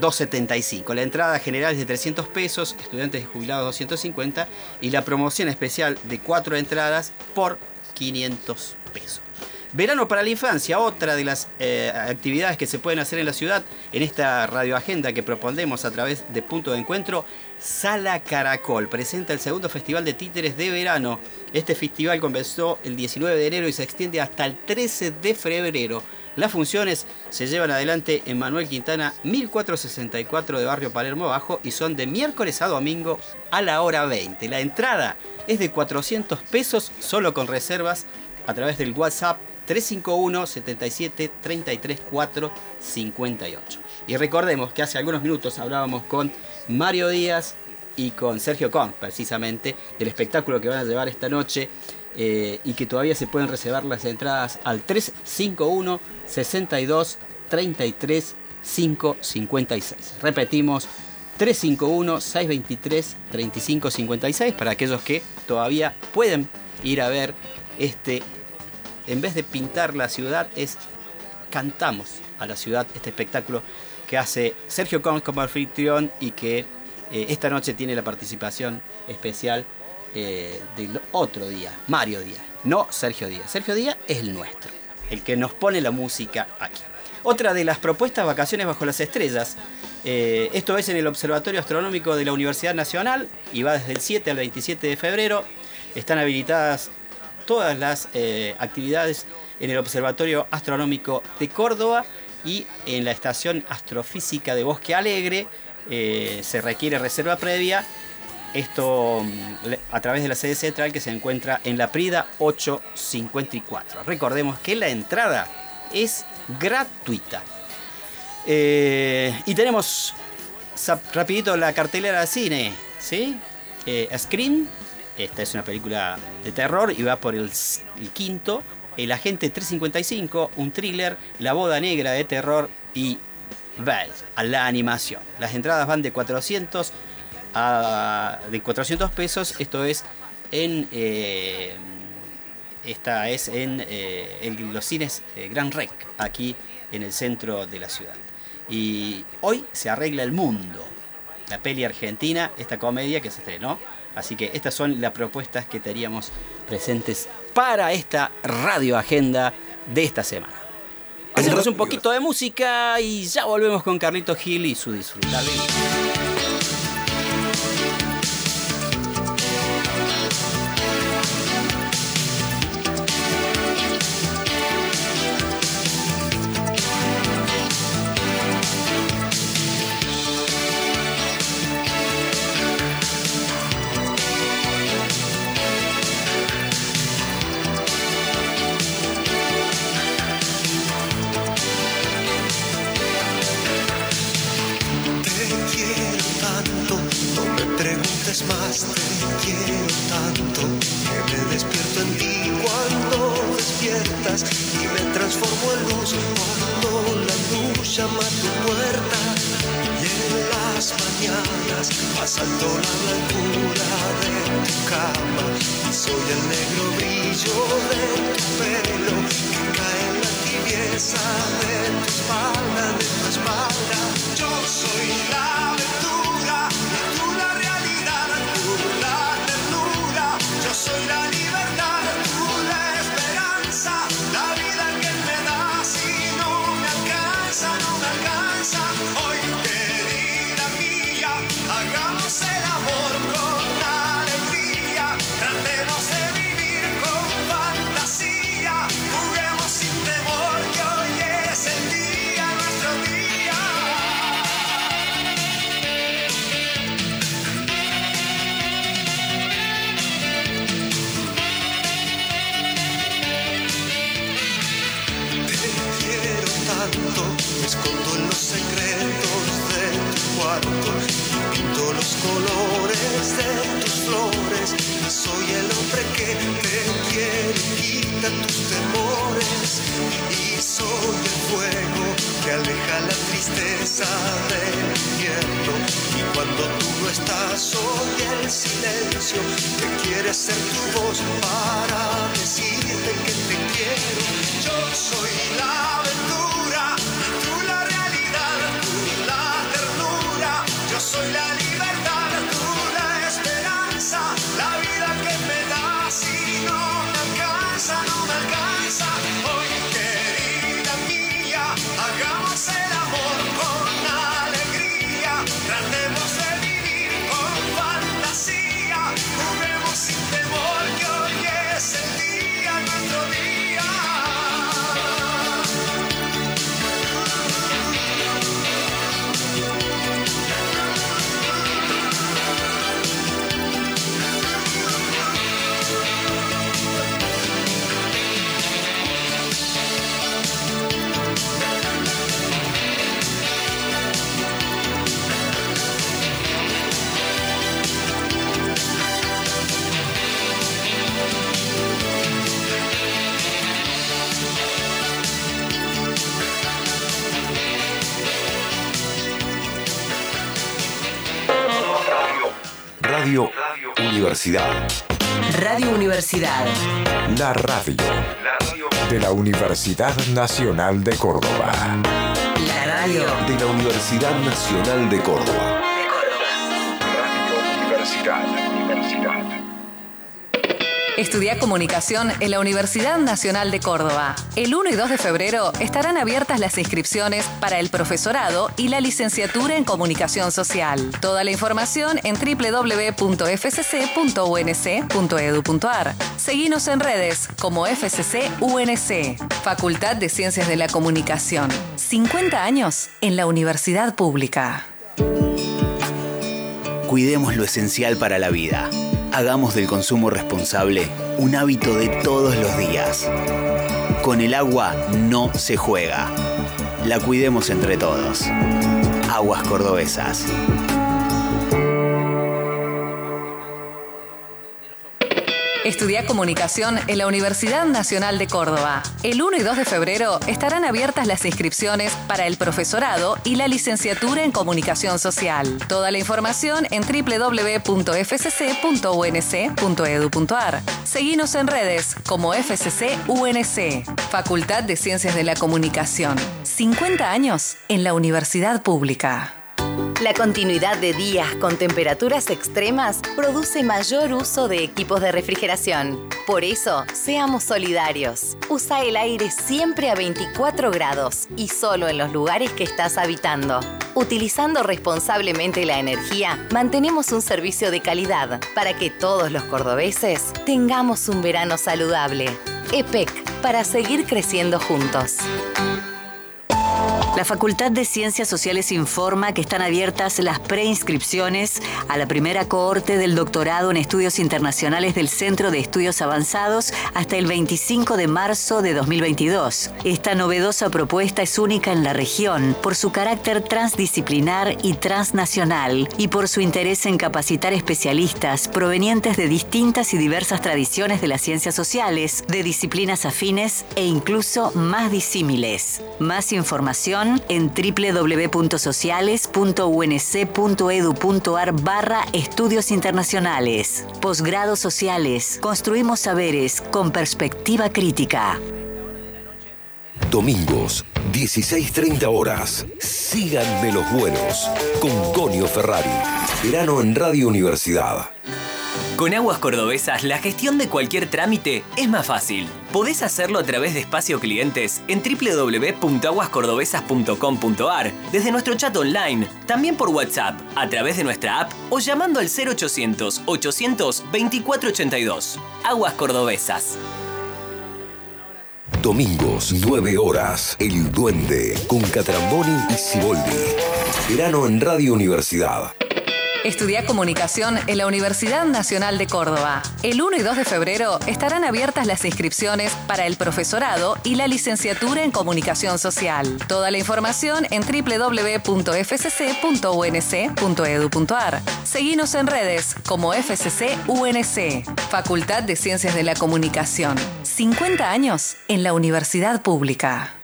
[SPEAKER 5] 275. La entrada general es de 300 pesos, estudiantes y jubilados 250 y la promoción especial de 4 entradas por 500 pesos. Verano para la infancia, otra de las eh, actividades que se pueden hacer en la ciudad en esta radioagenda que proponemos a través de Punto de Encuentro. Sala Caracol presenta el segundo Festival de Títeres de Verano. Este festival comenzó el 19 de enero y se extiende hasta el 13 de febrero. Las funciones se llevan adelante en Manuel Quintana 1464 de Barrio Palermo Bajo y son de miércoles a domingo a la hora 20. La entrada es de 400 pesos solo con reservas a través del WhatsApp 351 77 33 4 58. Y recordemos que hace algunos minutos hablábamos con Mario Díaz y con Sergio Con, precisamente, del espectáculo que van a llevar esta noche eh, y que todavía se pueden reservar las entradas al 351 62 33 556. Repetimos, 351 623 3556 para aquellos que todavía pueden ir a ver este en vez de pintar la ciudad, es cantamos a la ciudad este espectáculo que hace Sergio Cons como anfitrión y que eh, esta noche tiene la participación especial eh, del otro día, Mario Díaz, no Sergio Díaz. Sergio Díaz es el nuestro, el que nos pone la música aquí. Otra de las propuestas, Vacaciones bajo las estrellas. Eh, esto es en el Observatorio Astronómico de la Universidad Nacional y va desde el 7 al 27 de febrero. Están habilitadas todas las eh, actividades en el Observatorio Astronómico de Córdoba y en la Estación Astrofísica de Bosque Alegre. eh, se requiere reserva previa. Esto mm, a través de la sede central que se encuentra en la Prida 854. Recordemos que la entrada es gratuita. Eh, y tenemos rapidito la cartelera de cine, ¿sí? Eh, Scream, esta es una película de terror y va por el, quinto. El Agente 355, un thriller, La Boda Negra de terror y a la animación. Las entradas van de 400 a de 400 pesos, esto es en eh, esta es en, eh, en los cines eh, Gran Rec, aquí en el centro de la ciudad. Y hoy se arregla el mundo, la peli argentina, esta comedia que se estrenó. Así que estas son las propuestas que teníamos presentes para esta radio agenda de esta semana. Hacemos un poquito de música y ya volvemos con Carlito Gil y su disfrutable
[SPEAKER 2] Universidad.
[SPEAKER 1] Radio Universidad.
[SPEAKER 3] La radio de la Universidad Nacional de Córdoba.
[SPEAKER 1] La radio
[SPEAKER 2] De la Universidad Nacional de Córdoba.
[SPEAKER 12] Estudia comunicación en la Universidad Nacional de Córdoba. El 1 y 2 de febrero estarán abiertas las inscripciones para el profesorado y la licenciatura en comunicación social. Toda la información en www.fcc.unc.edu.ar. Seguinos en redes como FCC UNC, Facultad de Ciencias de la Comunicación. 50 años en la universidad pública.
[SPEAKER 13] Cuidemos lo esencial para la vida. Hagamos del consumo responsable un hábito de todos los días. Con el agua no se juega. La cuidemos entre todos. Aguas cordobesas.
[SPEAKER 12] Estudia comunicación en la Universidad Nacional de Córdoba. El 1 y 2 de febrero estarán abiertas las inscripciones para el profesorado y la licenciatura en comunicación social. Toda la información en www.fcc.unc.edu.ar. Seguinos en redes como FCC UNC, Facultad de Ciencias de la Comunicación. 50 años en la universidad pública.
[SPEAKER 9] La continuidad de días con temperaturas extremas produce mayor uso de equipos de refrigeración. Por eso, seamos solidarios. Usa el aire siempre a 24 grados y solo en los lugares que estás habitando. Utilizando responsablemente la energía, mantenemos un servicio de calidad para que todos los cordobeses tengamos un verano saludable. EPEC, para seguir creciendo juntos.
[SPEAKER 14] La Facultad de Ciencias Sociales informa que están abiertas las preinscripciones a la primera cohorte del doctorado en estudios internacionales del Centro de Estudios Avanzados hasta el 25 de marzo de 2022. Esta novedosa propuesta es única en la región por su carácter transdisciplinar y transnacional y por su interés en capacitar especialistas provenientes de distintas y diversas tradiciones de las ciencias sociales, de disciplinas afines e incluso más disímiles. Más información en www.sociales.unc.edu.ar barra estudios internacionales. Posgrados sociales. Construimos saberes con perspectiva crítica.
[SPEAKER 2] Domingos, 16.30 horas. Síganme los buenos. Con Conio Ferrari. Verano en Radio Universidad.
[SPEAKER 15] Con Aguas Cordobesas, la gestión de cualquier trámite es más fácil. Podés hacerlo a través de espacio clientes en www.aguascordobesas.com.ar, desde nuestro chat online, también por WhatsApp, a través de nuestra app o llamando al 0800 800 2482. Aguas Cordobesas.
[SPEAKER 2] Domingos, 9 horas. El Duende. Con Catramboni y Ciboldi. Verano en Radio Universidad.
[SPEAKER 12] Estudia comunicación en la Universidad Nacional de Córdoba. El 1 y 2 de febrero estarán abiertas las inscripciones para el profesorado y la licenciatura en comunicación social. Toda la información en www.fcc.unc.edu.ar. Seguinos en redes como FCC UNC, Facultad de Ciencias de la Comunicación. 50 años en la universidad pública.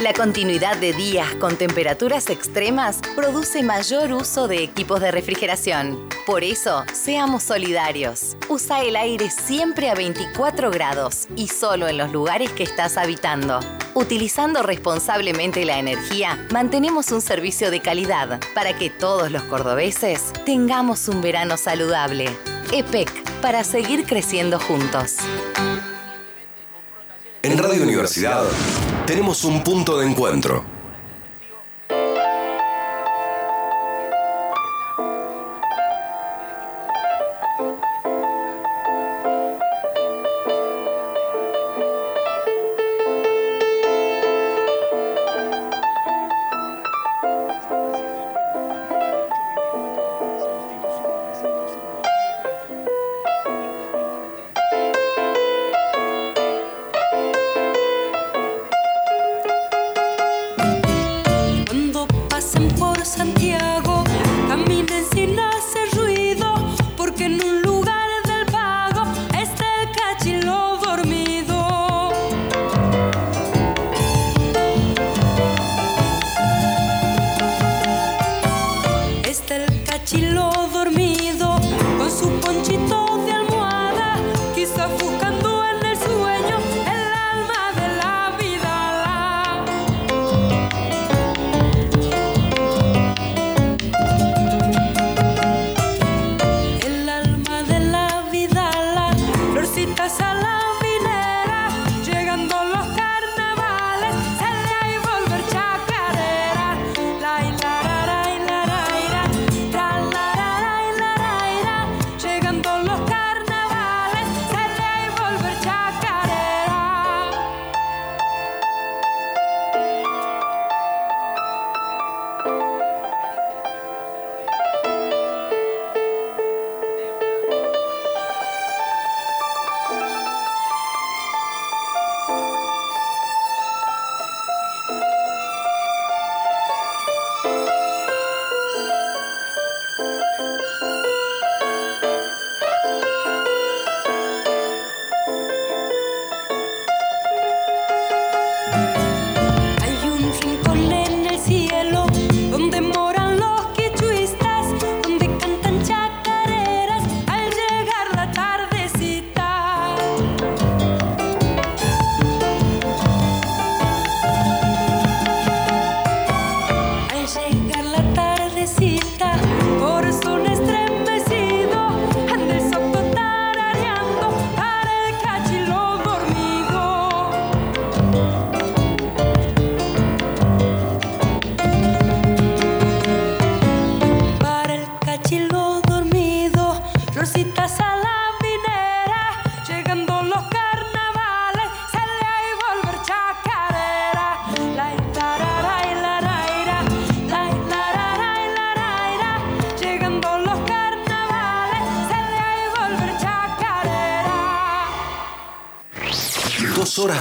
[SPEAKER 9] La continuidad de días con temperaturas extremas produce mayor uso de equipos de refrigeración. Por eso, seamos solidarios. Usa el aire siempre a 24 grados y solo en los lugares que estás habitando. Utilizando responsablemente la energía, mantenemos un servicio de calidad para que todos los cordobeses tengamos un verano saludable. EPEC, para seguir creciendo juntos.
[SPEAKER 16] En Radio Universidad tenemos un punto de encuentro.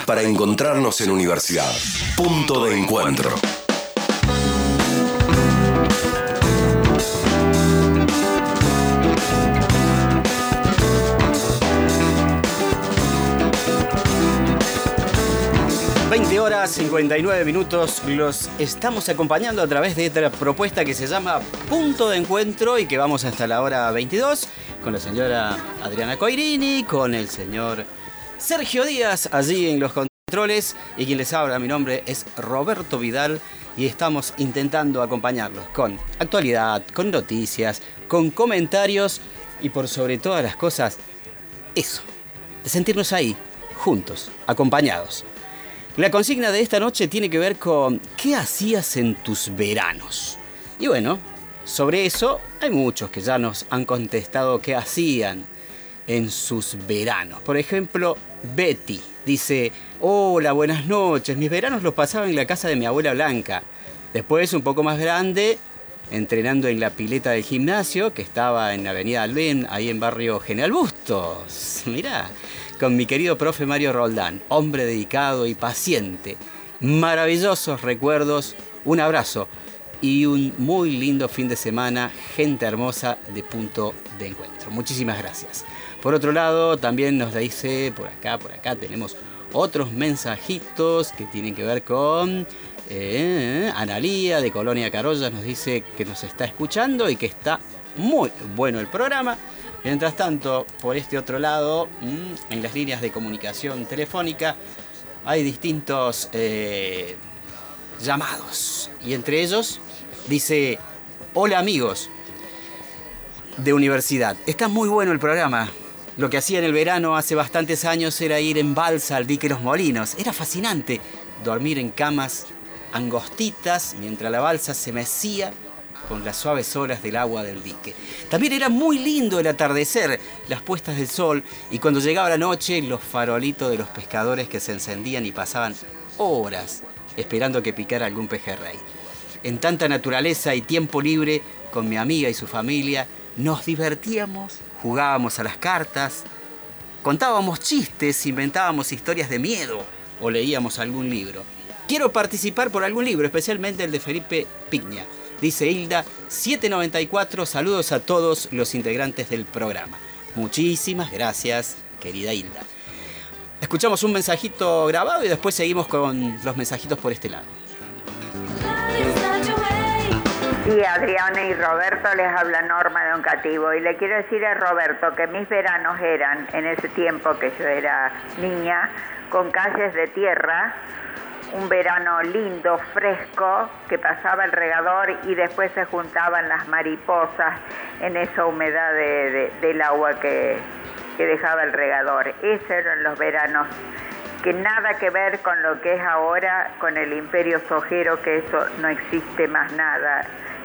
[SPEAKER 2] Para
[SPEAKER 16] encontrarnos en universidad. Punto de encuentro.
[SPEAKER 5] Veinte 20 horas 59 minutos los estamos acompañando a través de esta propuesta que se llama Punto de Encuentro y que vamos hasta la hora 22 con la señora Adriana Coirini, con el señor Sergio Díaz allí en los controles y quien les habla, mi nombre es Roberto Vidal y estamos intentando acompañarlos con actualidad, con noticias, con comentarios y por sobre todas las cosas, eso, de sentirnos ahí, juntos, acompañados. La consigna de esta noche tiene que ver con ¿qué hacías en tus veranos? Y bueno, sobre eso hay muchos que ya nos han contestado qué hacían en sus veranos. Por ejemplo, Betty dice, hola, buenas noches, mis veranos los pasaba en la casa de mi abuela Blanca. Después, un poco más grande, entrenando en la pileta del gimnasio que estaba en Avenida Alem, ahí en barrio General Bustos. Mirá, con mi querido profe Mario Roldán, hombre dedicado y paciente. Maravillosos recuerdos, un abrazo y un muy lindo fin de semana, gente hermosa de punto de encuentro. Muchísimas gracias. Por otro lado, también nos dice, por acá, por acá tenemos otros mensajitos que tienen que ver con eh, Analía de Colonia Carolla, nos dice que nos está escuchando y que está muy bueno el programa. Mientras tanto, por este otro lado, mm, en las líneas de comunicación telefónica, hay distintos eh, llamados. Y entre ellos dice, hola amigos de universidad. Está muy bueno el programa. Lo que hacía en el verano hace bastantes años era ir en balsa al dique Los Molinos. Era fascinante dormir en camas angostitas mientras la balsa se mecía con las suaves olas del agua del dique. También era muy lindo el atardecer, las puestas del sol y cuando llegaba la noche los farolitos de los pescadores que se encendían y pasaban horas esperando que picara algún pejerrey. En tanta naturaleza y tiempo libre, con mi amiga y su familia, nos divertíamos, jugábamos a las cartas, contábamos chistes, inventábamos historias de miedo o leíamos algún libro. Quiero participar por algún libro, especialmente el de Felipe Piña. Dice Hilda, 794, saludos a todos los integrantes del programa. Muchísimas gracias, querida Hilda. Escuchamos un mensajito grabado y después seguimos con los mensajitos por este lado.
[SPEAKER 17] Sí, Adriana y Roberto les habla Norma de Oncativo y le quiero decir a Roberto que mis veranos eran, en ese tiempo que yo era niña, con calles de tierra, un verano lindo, fresco, que pasaba el regador y después se juntaban las mariposas en esa humedad de- de- del agua que, que dejaba el regador. Esos eran los veranos que nada que ver con lo que es ahora, con el imperio sojero, que eso no existe más nada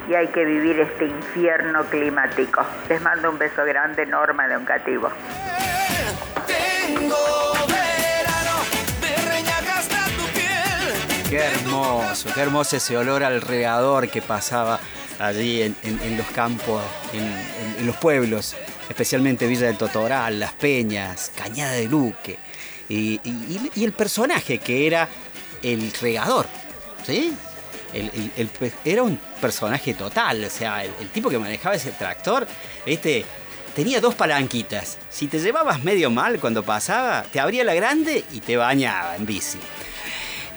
[SPEAKER 17] y hay que vivir este infierno climático. Les mando un beso grande, Norma de Oncativo.
[SPEAKER 5] Qué hermoso, qué hermoso ese olor al regador que pasaba allí en, en- en los campos, en, en- en los pueblos, especialmente Villa del Totoral, Las Peñas, Cañada de Luque. Y, y- y el personaje que era el regador, ¿sí? Pe- era un personaje total, o sea, el tipo que manejaba ese tractor, ¿viste? Tenía dos palanquitas. Si te llevabas medio mal cuando pasaba, te abría la grande y te bañaba en bici.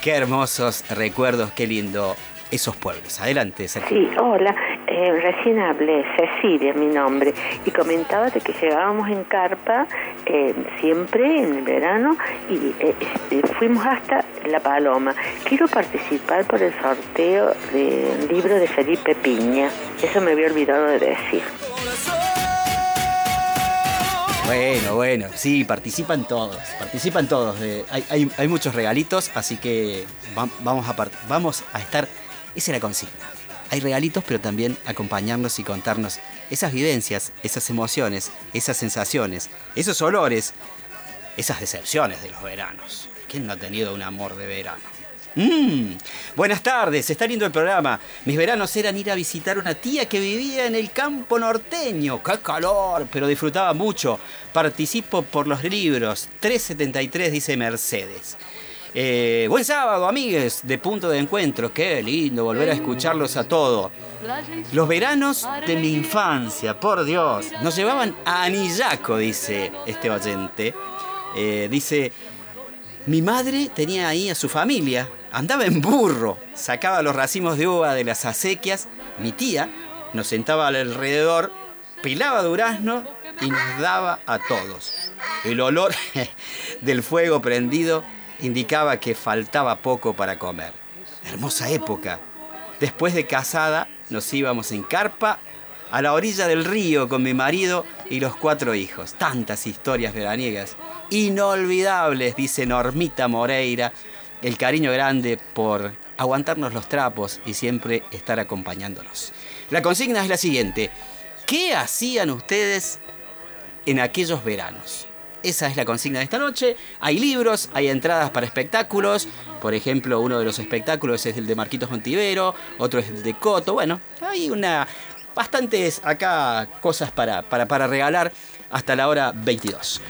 [SPEAKER 5] Qué hermosos recuerdos, qué lindo esos pueblos. Adelante, Sergio.
[SPEAKER 18] Sí, hola. Eh, recién hablé, Cecilia, mi nombre, y comentaba de que llegábamos en carpa eh, siempre en el verano y eh, este, fuimos hasta La Paloma. Quiero participar por el sorteo del libro de Felipe Piña. Eso me había olvidado de decir.
[SPEAKER 5] Bueno, bueno, sí, participan todos, participan todos. eh, hay, hay- hay muchos regalitos, así que va- vamos, a vamos a estar, esa es la consigna. Hay regalitos, pero también acompañarnos y contarnos esas vivencias, esas emociones, esas sensaciones, esos olores, esas decepciones de los veranos. ¿Quién no ha tenido un amor de verano? Mm, buenas tardes, está lindo el programa. Mis veranos eran ir a visitar una tía que vivía en el campo norteño. ¡Qué calor! Pero disfrutaba mucho. Participo por los libros. 373 dice Mercedes. Eh, buen sábado, amigues, de punto de encuentro. Qué lindo volver a escucharlos a todos. Los veranos de mi infancia, por Dios. Nos llevaban a Anillaco, dice este oyente. Eh, dice, mi madre tenía ahí a su familia, andaba en burro, sacaba los racimos de uva de las acequias, mi tía nos sentaba alrededor, pilaba durazno y nos daba a todos. El olor del fuego prendido indicaba que faltaba poco para comer. Hermosa época. Después de casada nos íbamos en carpa a la orilla del río con mi marido y los cuatro hijos. Tantas historias veraniegas. Inolvidables, dice Normita Moreira. El cariño grande por aguantarnos los trapos y siempre estar acompañándonos. La consigna es la siguiente. ¿Qué hacían ustedes en aquellos veranos?
[SPEAKER 19] Esa es la consigna de esta noche. Hay libros, hay entradas para espectáculos. Por ejemplo, uno de los espectáculos es el de Marquitos Montivero, otro es el de Coto. Bueno, hay una bastantes acá cosas para, para, para regalar hasta la hora 22.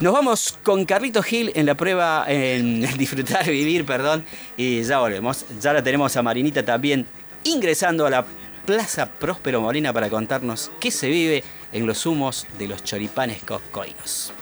[SPEAKER 19] Nos vamos con Carlito Gil en la prueba, en disfrutar, vivir, perdón, y ya volvemos. Ya la tenemos a Marinita también ingresando a la Plaza Próspero Molina para contarnos qué se vive en los humos de los choripanes coscoinos.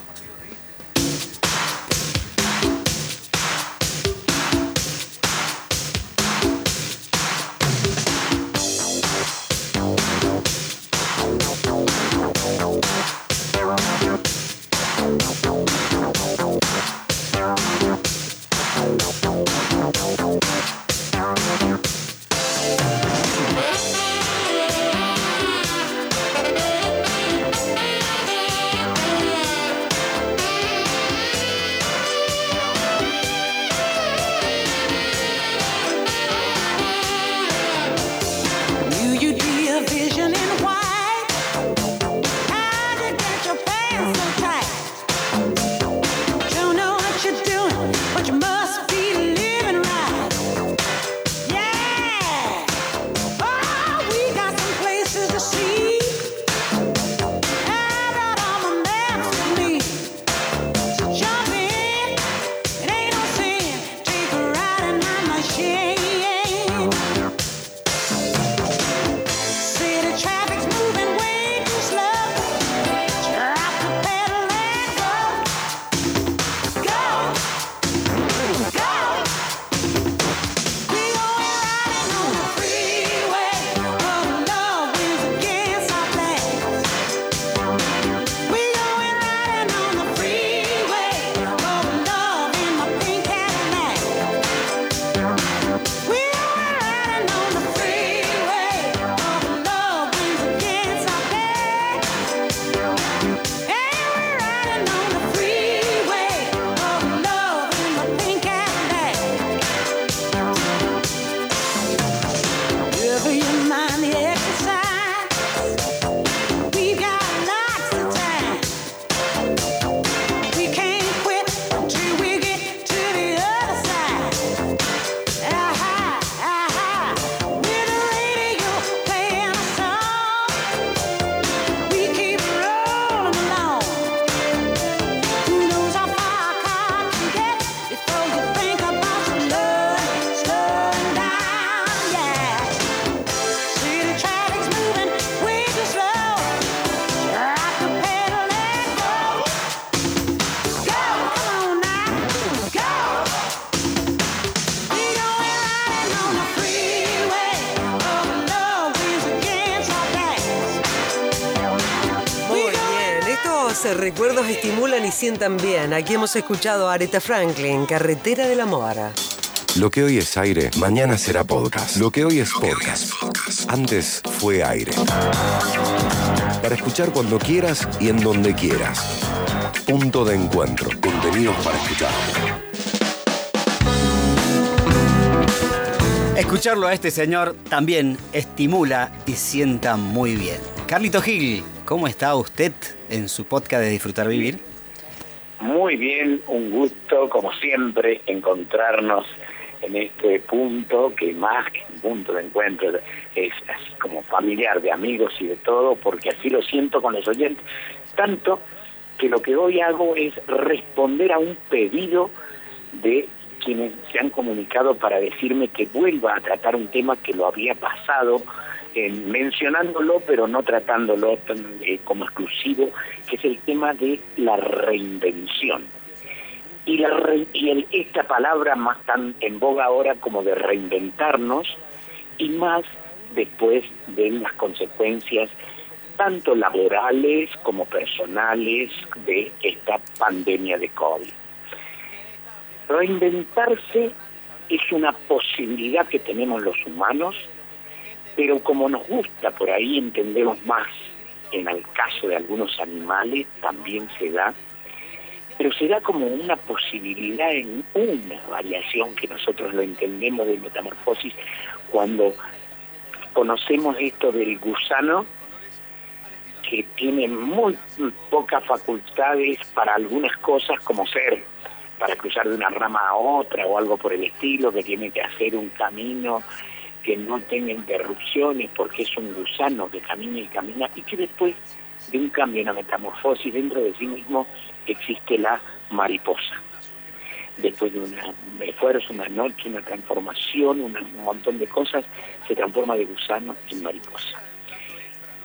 [SPEAKER 6] Sientan bien. Aquí hemos escuchado a Aretha Franklin, Carretera del Amor.
[SPEAKER 2] Lo que hoy es aire, mañana será podcast. Lo que hoy es podcast. Antes fue aire. Para escuchar cuando quieras y en donde quieras. Punto de encuentro. Contenidos para escuchar.
[SPEAKER 19] Escucharlo a este señor también estimula y sienta muy bien. Carlito Gil, ¿cómo está usted en su podcast de Disfrutar Vivir?
[SPEAKER 20] Muy bien, un gusto, como siempre, encontrarnos en este punto que más que un punto de encuentro es así como familiar, de amigos y de todo, porque así lo siento con los oyentes, tanto que lo que hoy hago es responder a un pedido de quienes se han comunicado para decirme que vuelva a tratar un tema que lo había pasado eh, mencionándolo pero no tratándolo tan, eh, como exclusivo, que es el tema de la reinvención. Y, la re- y el- esta palabra más tan en boga ahora como de reinventarnos y más después de las consecuencias tanto laborales como personales de esta pandemia de COVID. Reinventarse es una posibilidad que tenemos los humanos, pero como nos gusta por ahí entendemos más, en el caso de algunos animales también se da, pero se da como una posibilidad en una variación que nosotros lo entendemos de metamorfosis cuando conocemos esto del gusano que tiene muy pocas facultades para algunas cosas como ser para cruzar de una rama a otra o algo por el estilo, que tiene que hacer un camino que no tenga interrupciones porque es un gusano que camina y camina y que después de un cambio, una metamorfosis dentro de sí mismo existe la mariposa. Después de un esfuerzo, una noche, una transformación, una- un montón de cosas, se transforma de gusano en mariposa.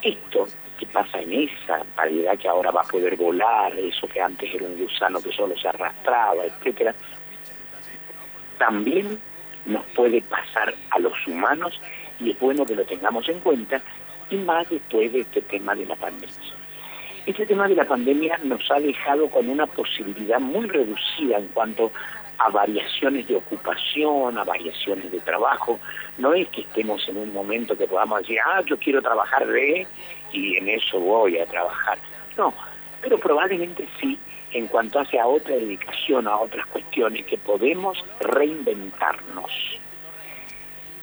[SPEAKER 20] Esto que pasa en esa variedad que ahora va a poder volar, eso que antes era un gusano que solo se arrastraba, etcétera, también nos puede pasar a los humanos y es bueno que lo tengamos en cuenta y más después de este tema de la pandemia. Este tema de la pandemia nos ha dejado con una posibilidad muy reducida en cuanto a variaciones de ocupación, a variaciones de trabajo. No es que estemos en un momento que podamos decir, ah, yo quiero trabajar de y en eso voy a trabajar. No, pero probablemente sí en cuanto hace a otra dedicación, a otras cuestiones, que podemos reinventarnos.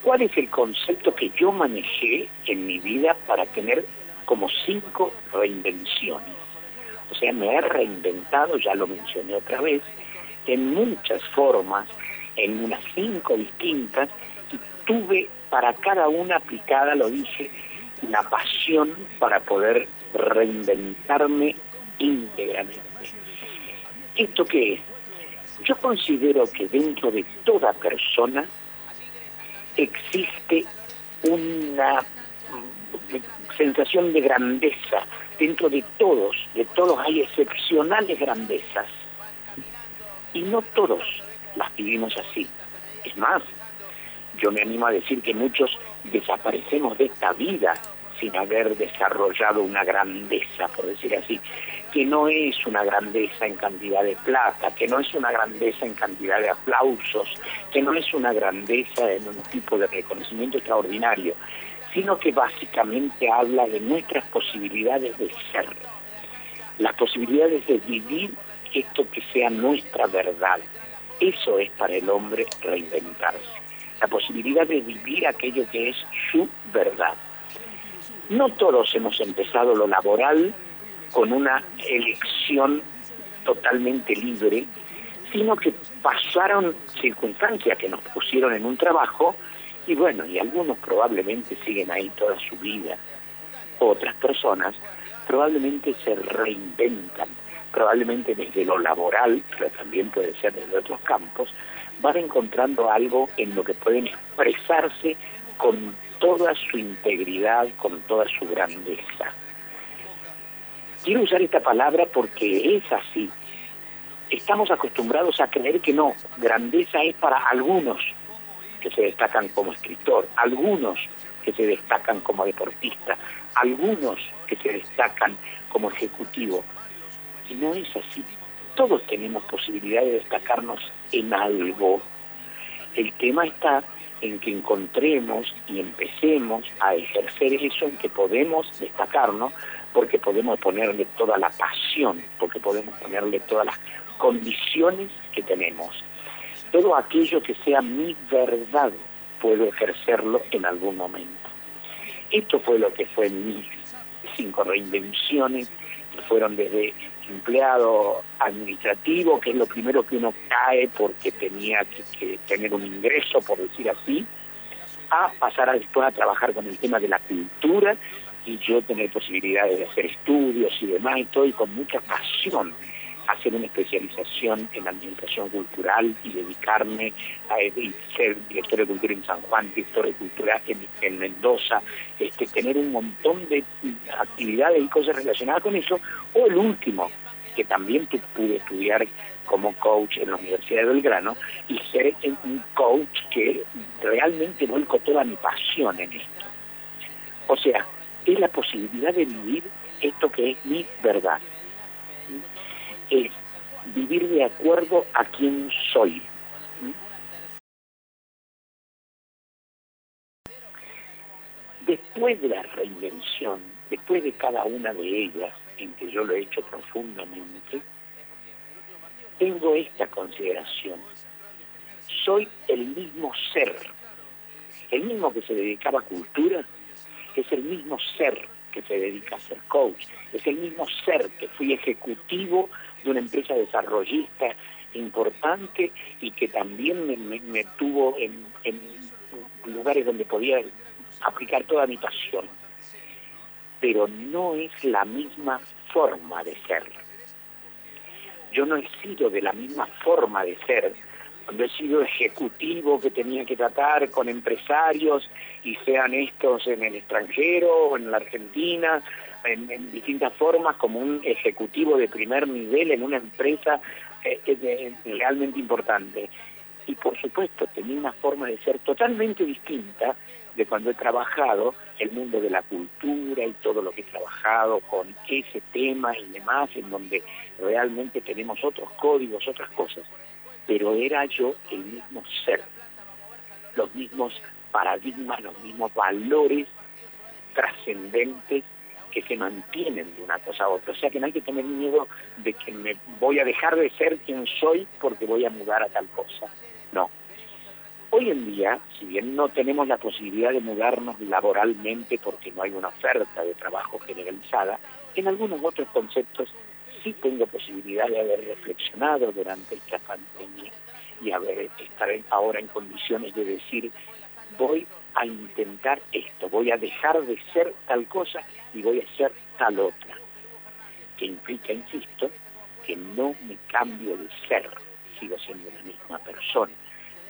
[SPEAKER 20] ¿Cuál es el concepto que yo manejé en mi vida para tener como cinco reinvenciones? O sea, me he reinventado, ya lo mencioné otra vez, en muchas formas, en unas cinco distintas, y tuve para cada una aplicada, lo dije, la pasión para poder reinventarme íntegramente. ¿Esto qué es? Yo considero que dentro de toda persona existe una mm, sensación de grandeza. Dentro de todos, de todos hay excepcionales grandezas. Y no todos las vivimos así. Es más, yo me animo a decir que muchos desaparecemos de esta vida sin haber desarrollado una grandeza, por decir así, que no es una grandeza en cantidad de plata, que no es una grandeza en cantidad de aplausos, que no es una grandeza en un tipo de reconocimiento extraordinario, sino que básicamente habla de nuestras posibilidades de ser, las posibilidades de vivir esto que sea nuestra verdad. Eso es para el hombre reinventarse, la posibilidad de vivir aquello que es su verdad. No todos hemos empezado lo laboral con una elección totalmente libre, sino que pasaron circunstancias que nos pusieron en un trabajo y bueno, y algunos probablemente siguen ahí toda su vida. Otras personas probablemente se reinventan, probablemente desde lo laboral, pero también puede ser desde otros campos, van encontrando algo en lo que pueden expresarse con toda su integridad, con toda su grandeza. Quiero usar esta palabra porque es así. Estamos acostumbrados a creer que no, grandeza es para algunos que se destacan como escritor, algunos que se destacan como deportista, algunos que se destacan como ejecutivo. Y no es así. Todos tenemos posibilidad de destacarnos en algo. El tema está en que encontremos y empecemos a ejercer eso en que podemos destacarnos, porque podemos ponerle toda la pasión, porque podemos ponerle todas las condiciones que tenemos. Todo aquello que sea mi verdad, puedo ejercerlo en algún momento. Esto fue lo que fue mis cinco reinvenciones, que fueron desde empleado administrativo, que es lo primero que uno cae porque tenía que, que tener un ingreso, por decir así, a pasar a después a trabajar con el tema de la cultura y yo tener posibilidades de hacer estudios y demás y todo, y con mucha pasión hacer una especialización en administración cultural y dedicarme a y ser director de cultura en San Juan, director de cultura en, en Mendoza, este, tener un montón de actividades y cosas relacionadas con eso, o el último, que también tu- pude estudiar como coach en la Universidad de Belgrano y ser un coach que realmente vuelco toda mi pasión en esto. O sea, es la posibilidad de vivir esto que es mi verdad. Es vivir de acuerdo a quien soy. Después de la reinvención, después de cada una de ellas, en que yo lo he hecho profundamente, tengo esta consideración. Soy el mismo ser. El mismo que se dedicaba a cultura es el mismo ser que se dedica a ser coach. Es el mismo ser que fui ejecutivo de una empresa desarrollista importante y que también me, me- me tuvo en, en lugares donde podía aplicar toda mi pasión. Pero no es la misma forma de ser. Yo no he sido de la misma forma de ser sido ejecutivo que tenía que tratar con empresarios y sean estos en el extranjero o en la Argentina, en, distintas formas, como un ejecutivo de primer nivel en una empresa eh, eh, realmente importante. Y por supuesto tenía una forma de ser totalmente distinta de cuando he trabajado el mundo de la cultura y todo lo que he trabajado con ese tema y demás, en donde realmente tenemos otros códigos, otras cosas. Pero era yo el mismo ser, los mismos paradigmas, los mismos valores trascendentes que se mantienen de una cosa a otra. O sea que no hay que tener miedo de que me voy a dejar de ser quien soy porque voy a mudar a tal cosa. No. Hoy en día, si bien no tenemos la posibilidad de mudarnos laboralmente porque no hay una oferta de trabajo generalizada, en algunos otros conceptos sí tengo posibilidad de haber reflexionado durante esta pandemia y haber estar ahora en condiciones de decir voy a intentar esto, voy a dejar de ser tal cosa y voy a ser tal otra, que implica, insisto, que no me cambio de ser, sigo siendo la misma persona,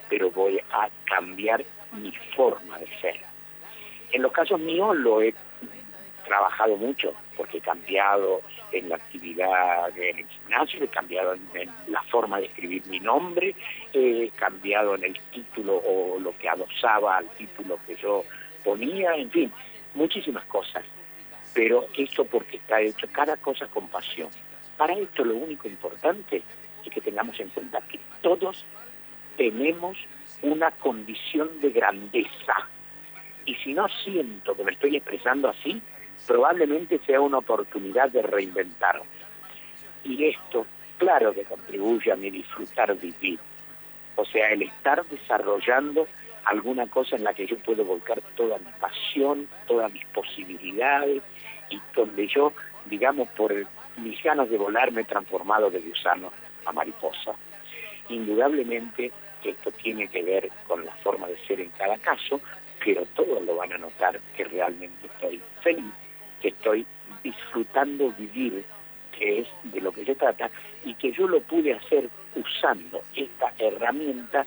[SPEAKER 20] pero voy a cambiar mi forma de ser. En los casos míos lo he trabajado mucho, porque he cambiado en la actividad en el gimnasio, he cambiado en, la forma de escribir mi nombre, he cambiado en el título o lo que adosaba al título que yo ponía, en fin, muchísimas cosas. Pero esto porque está hecho cada cosa con pasión. Para esto lo único importante es que tengamos en cuenta que todos tenemos una condición de grandeza. Y si no siento que me estoy expresando así, probablemente sea una oportunidad de reinventarme. Y esto, claro que contribuye a mi disfrutar vivir. O sea, el estar desarrollando alguna cosa en la que yo puedo volcar toda mi pasión, todas mis posibilidades, y donde yo, digamos, por mis ganas de volar me he transformado de gusano a mariposa. Indudablemente esto tiene que ver con la forma de ser en cada caso, pero todos lo van a notar que realmente estoy feliz, que estoy disfrutando vivir, que es de lo que se trata, y que yo lo pude hacer usando esta herramienta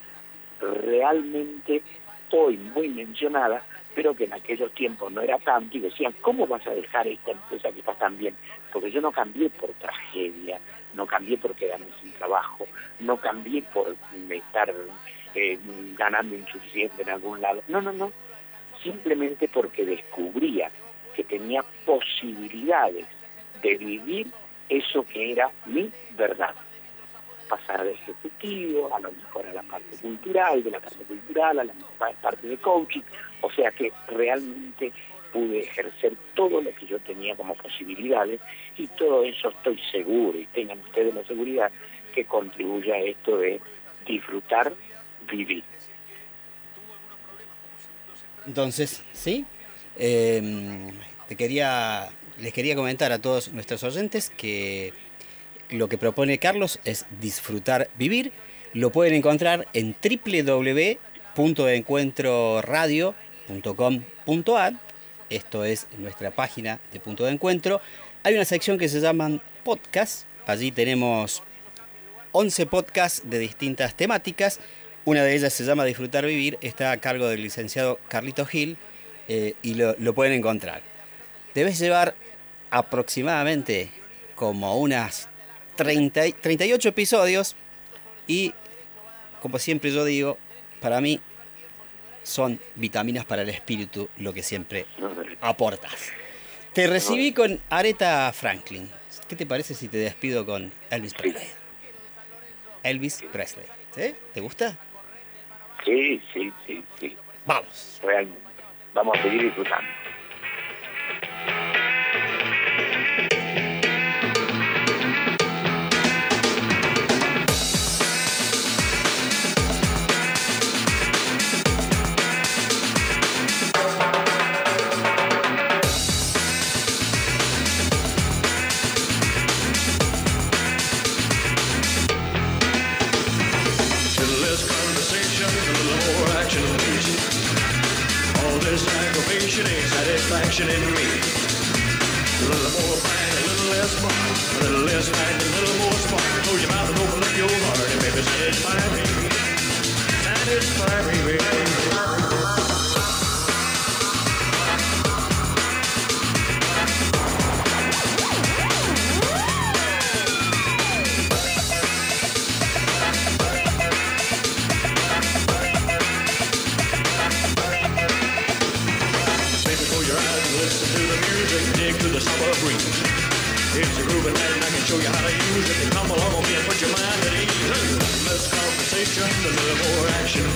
[SPEAKER 20] realmente hoy muy mencionada, pero que en aquellos tiempos no era tanto, y decían, ¿cómo vas a dejar esta empresa que está tan bien? Porque yo no cambié por tragedia, no cambié por quedarme sin trabajo, no cambié por estar eh, ganando insuficiente en algún lado. No, no, no. Simplemente porque descubría que tenía posibilidades de vivir eso que era mi verdad. Pasar de ejecutivo, a lo mejor a la parte cultural, de la parte cultural a la pa- parte de coaching. O sea que realmente pude ejercer todo lo que yo tenía como posibilidades y todo eso estoy seguro y tengan ustedes la seguridad que contribuye a esto de disfrutar, vivir.
[SPEAKER 5] Entonces, ¿sí? Eh, te quería, les quería comentar a todos nuestros oyentes que lo que propone Carlos es disfrutar vivir. Lo pueden encontrar en www.encuentroradio.com.ar. Esto es nuestra página de punto de encuentro. Hay una sección que se llaman podcast. Allí tenemos 11 podcasts de distintas temáticas. Una de ellas se llama Disfrutar Vivir, está a cargo del licenciado Carlito Gil eh, y lo, lo pueden encontrar. Debes llevar aproximadamente como unas 30, y- 38 episodios y, como siempre yo digo, para mí son vitaminas para el espíritu lo que siempre aportas. Te recibí con Aretha Franklin. ¿Qué te parece si te despido con Elvis Presley? Elvis Presley. ¿Sí? ¿Te gusta?
[SPEAKER 20] Sí, sí, sí, sí.
[SPEAKER 5] Vamos.
[SPEAKER 20] Realmente. Vamos a seguir disfrutando.
[SPEAKER 21] Satisfaction in me. A little more fang, a little less fun. A little less fang, a little more spark. Close your mouth and open up your heart and baby satisfy me. Satisfy me. Baby, to the summer breeze. It's a grooving night and I can show you how to use it. Come along with me and put your mind at ease. Less conversation, a little more action.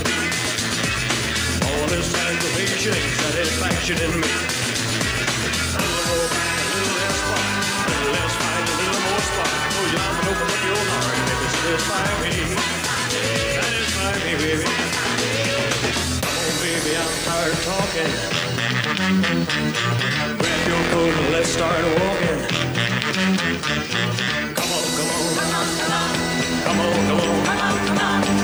[SPEAKER 21] All this aggravation ain't satisfaction in me. A little more a little less fun. A little less fight, a little more spark. Close your eyes and open up your heart. Maybe satisfy me. Satisfy me, baby. Come on, baby, I'm tired of talking. Grab your coat and let's start walking. Come on, come on. Come on, come on. Come on, come on. Come on, come on.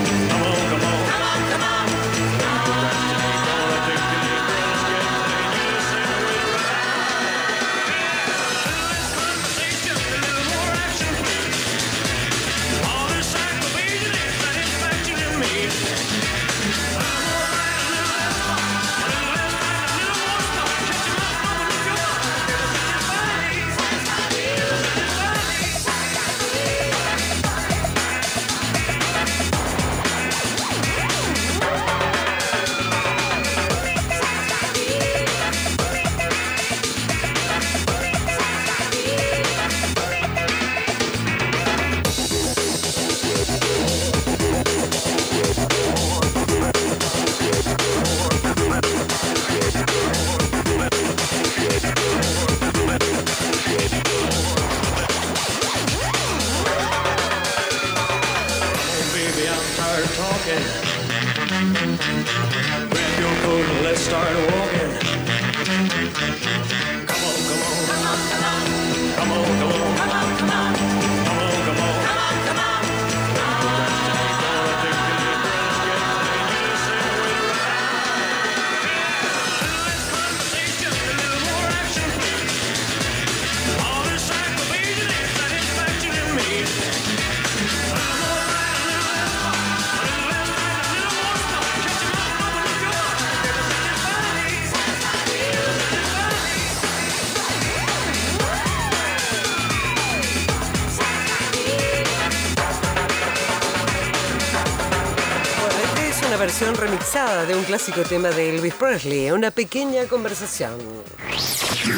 [SPEAKER 6] Clásico tema de Elvis Presley, una pequeña conversación.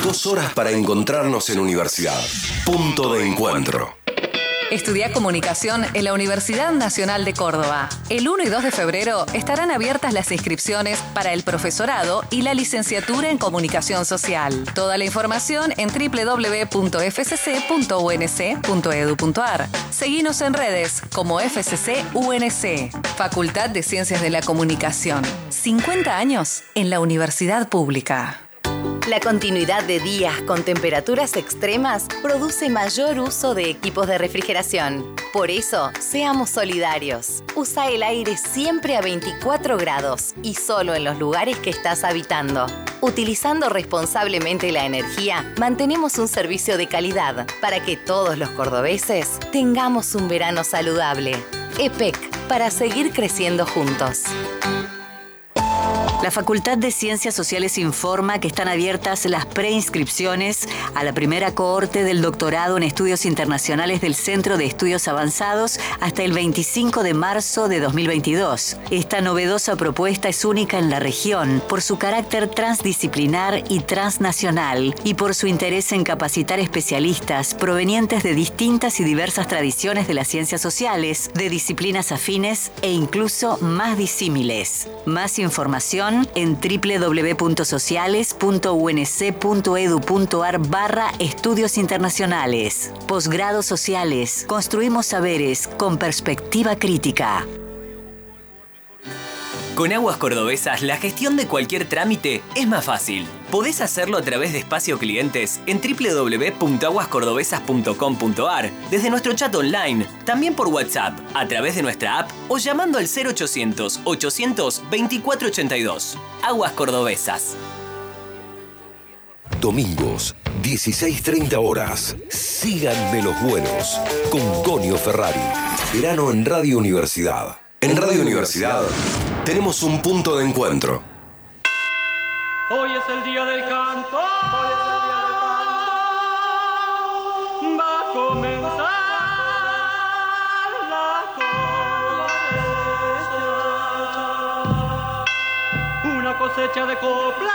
[SPEAKER 2] Dos horas para encontrarnos en universidad. Punto de encuentro.
[SPEAKER 12] Estudia comunicación en la Universidad Nacional de Córdoba. El 1 y 2 de febrero estarán abiertas las inscripciones para el profesorado y la licenciatura en comunicación social. Toda la información en www.fcc.unc.edu.ar. Seguinos en redes como FCC UNC, Facultad de Ciencias de la Comunicación. 50 años en la universidad pública.
[SPEAKER 9] La continuidad de días con temperaturas extremas produce mayor uso de equipos de refrigeración. Por eso, seamos solidarios. Usa el aire siempre a 24 grados y solo en los lugares que estás habitando. Utilizando responsablemente la energía, mantenemos un servicio de calidad para que todos los cordobeses tengamos un verano saludable. EPEC, para seguir creciendo juntos.
[SPEAKER 14] La Facultad de Ciencias Sociales informa que están abiertas las preinscripciones a la primera cohorte del doctorado en estudios internacionales del Centro de Estudios Avanzados hasta el 25 de marzo de 2022. Esta novedosa propuesta es única en la región por su carácter transdisciplinar y transnacional y por su interés en capacitar especialistas provenientes de distintas y diversas tradiciones de las ciencias sociales, de disciplinas afines e incluso más disímiles. Más información en www.sociales.unc.edu.ar barra estudios internacionales. Posgrados sociales. Construimos saberes con perspectiva crítica.
[SPEAKER 15] Con Aguas Cordobesas, la gestión de cualquier trámite es más fácil. Podés hacerlo a través de espacio clientes en www.aguascordobesas.com.ar, desde nuestro chat online, también por WhatsApp, a través de nuestra app o llamando al 0800 800 2482. Aguas Cordobesas.
[SPEAKER 2] Domingos, 16.30 horas. Síganme los buenos. Con Tonio Ferrari. Verano en Radio Universidad. En Radio Universidad tenemos un punto de encuentro.
[SPEAKER 21] Hoy es el día del canto. Va a comenzar la cosecha. Una cosecha de coplas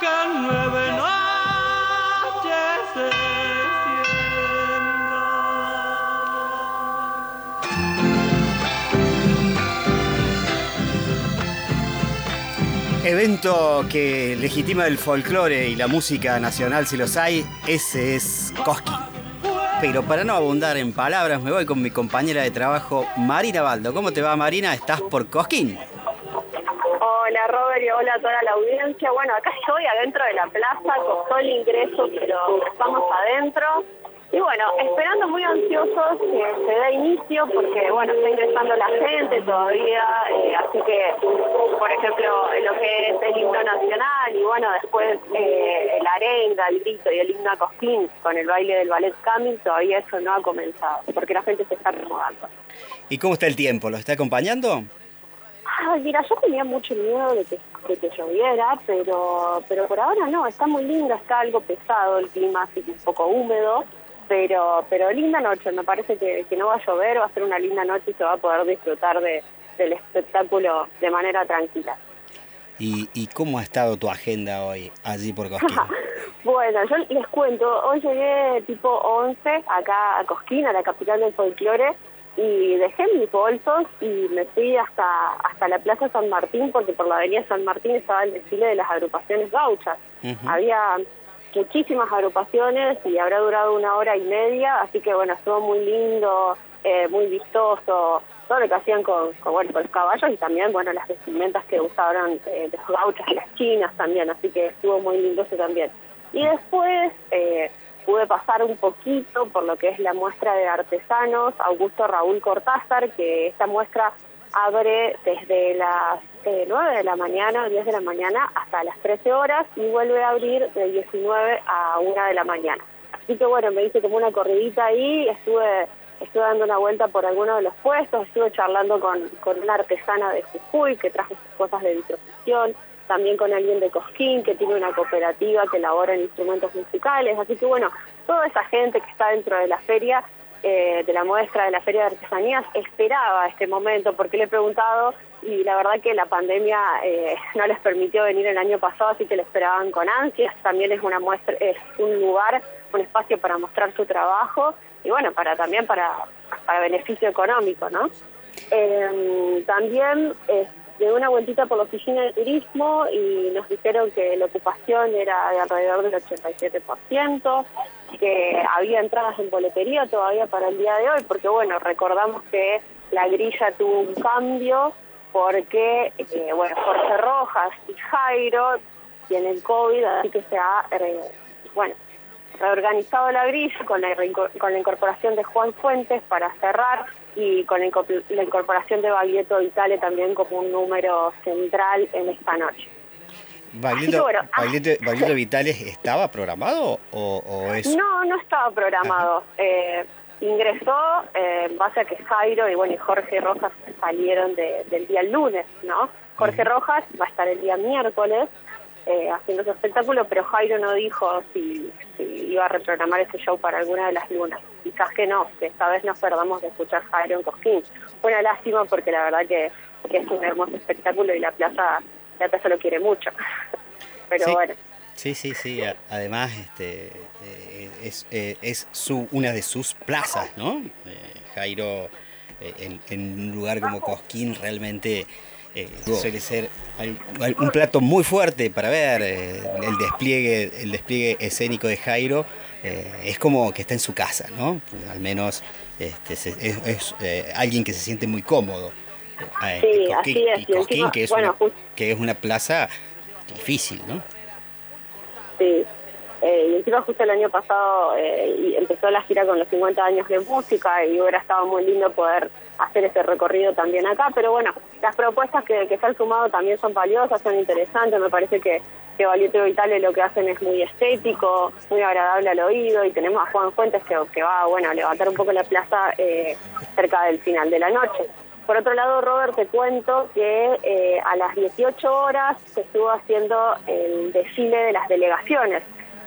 [SPEAKER 21] que nueve noches
[SPEAKER 5] Evento que legitima el folclore y la música nacional, si los hay, ese es Cosquín. Pero para no abundar en palabras, me voy con mi compañera de trabajo, Marina Baldo. ¿Cómo te va, Marina? ¿Estás por Cosquín?
[SPEAKER 22] Hola Robert y hola a toda la audiencia. Bueno, acá estoy adentro de la plaza, costó el ingreso, pero estamos adentro. Y bueno, esperando muy ansiosos que se dé inicio, porque bueno, está ingresando la gente todavía, eh, así que, por ejemplo, lo que es el himno nacional y bueno, después eh, la arenga, el grito y el himno a Cosquín con el baile del ballet Camil, todavía eso no ha comenzado, porque la gente se está acomodando.
[SPEAKER 5] ¿Y cómo está el tiempo? ¿Lo está acompañando?
[SPEAKER 22] Ay, mira, yo tenía mucho miedo de que, de que lloviera, pero, pero por ahora no, está muy lindo, está algo pesado el clima, así que un poco húmedo, pero, pero linda noche, me parece que, que no va a llover, va a ser una linda noche y se va a poder disfrutar de, del espectáculo de manera tranquila.
[SPEAKER 5] ¿Y, y cómo ha estado tu agenda hoy allí por Cosquín?
[SPEAKER 22] Bueno, yo les cuento, hoy llegué tipo 11 acá a Cosquín, a la capital del folclore, y dejé mis bolsos y me fui hasta hasta la Plaza San Martín, porque por la avenida San Martín estaba el desfile de las agrupaciones gauchas. Había muchísimas agrupaciones y habrá durado una hora y media, así que bueno, estuvo muy lindo, eh, muy vistoso, todo lo que hacían con, bueno, con los caballos y también, bueno, las vestimentas que usaron eh, de los gauchos y las chinas también, así que estuvo muy lindo eso también. Y después eh, pude pasar un poquito por lo que es la muestra de artesanos Augusto Raúl Cortázar, que esta muestra abre desde las eh, 9 de la mañana, 10 de la mañana, hasta las 13 horas y vuelve a abrir de 19 a 1 de la mañana. Así que bueno, me hice como una corridita ahí, estuve estuve dando una vuelta por algunos de los puestos, estuve charlando con, con una artesana de Jujuy que trajo sus cosas de vitrofusión, también con alguien de Cosquín que tiene una cooperativa que elabora en instrumentos musicales, así que bueno, toda esa gente que está dentro de la feria, eh, de la muestra de la Feria de Artesanías, esperaba este momento, porque le he preguntado y la verdad que la pandemia eh, no les permitió venir el año pasado, así que le esperaban con ansias, también es una muestra, es un lugar, un espacio para mostrar su trabajo y bueno, para también para, para beneficio económico, ¿no? Eh, también de una vueltita por la oficina de turismo y nos dijeron que la ocupación era de alrededor del 87%, que había entradas en boletería todavía para el día de hoy, porque bueno, recordamos que la grilla tuvo un cambio porque, eh, bueno, Jorge Rojas y Jairo tienen COVID, así que se ha, eh, bueno, reorganizado la grilla con la, con la incorporación de Juan Fuentes para cerrar y con la incorporación de Baglietto Vitale también como un número central en esta noche.
[SPEAKER 5] ¿Baglietto,
[SPEAKER 22] bueno, ah,
[SPEAKER 5] Vitales estaba programado o, o es...?
[SPEAKER 22] No, no estaba programado. Eh, ingresó eh, en base a que Jairo y bueno y Jorge Rojas salieron de- del día lunes, ¿no? Jorge Rojas va a estar el día miércoles eh, haciendo su espectáculo, pero Jairo no dijo si, si iba a reprogramar ese show para alguna de las lunas. Quizás que no, que esta vez nos perdamos de escuchar Jairo en Cosquín. Fue una lástima porque la verdad que, que es un hermoso espectáculo y la plaza, la plaza lo quiere mucho. pero
[SPEAKER 5] Sí.
[SPEAKER 22] bueno.
[SPEAKER 5] Sí, sí, sí. Además, este, eh, es, eh, es su, una de sus plazas, ¿no? Eh, Jairo, eh, en, en un lugar como Cosquín, realmente eh, suele ser un plato muy fuerte para ver. eh, el, despliegue, el despliegue escénico de Jairo eh, es como que está en su casa, ¿no? Al menos este, se- es, es, eh, alguien que se siente muy cómodo. Eh,
[SPEAKER 22] Sí,
[SPEAKER 5] Cosquín-
[SPEAKER 22] así es,
[SPEAKER 5] y Cosquín,
[SPEAKER 22] encima,
[SPEAKER 5] que es,
[SPEAKER 22] bueno,
[SPEAKER 5] una, que es una plaza difícil, ¿no?
[SPEAKER 22] Sí, Eh, y encima justo el año pasado eh, empezó la gira con los 50 años de música y hubiera estado muy lindo poder hacer ese recorrido también acá. Pero bueno, las propuestas que, que se han sumado también son valiosas, son interesantes. Me parece que, que Valiente Vitale lo que hacen es muy estético, muy agradable al oído y tenemos a Juan Fuentes que, que va bueno, a levantar un poco la plaza eh, cerca del final de la noche. Por otro lado, Robert, te cuento que eh, a las 18 horas se estuvo haciendo el desfile de las delegaciones.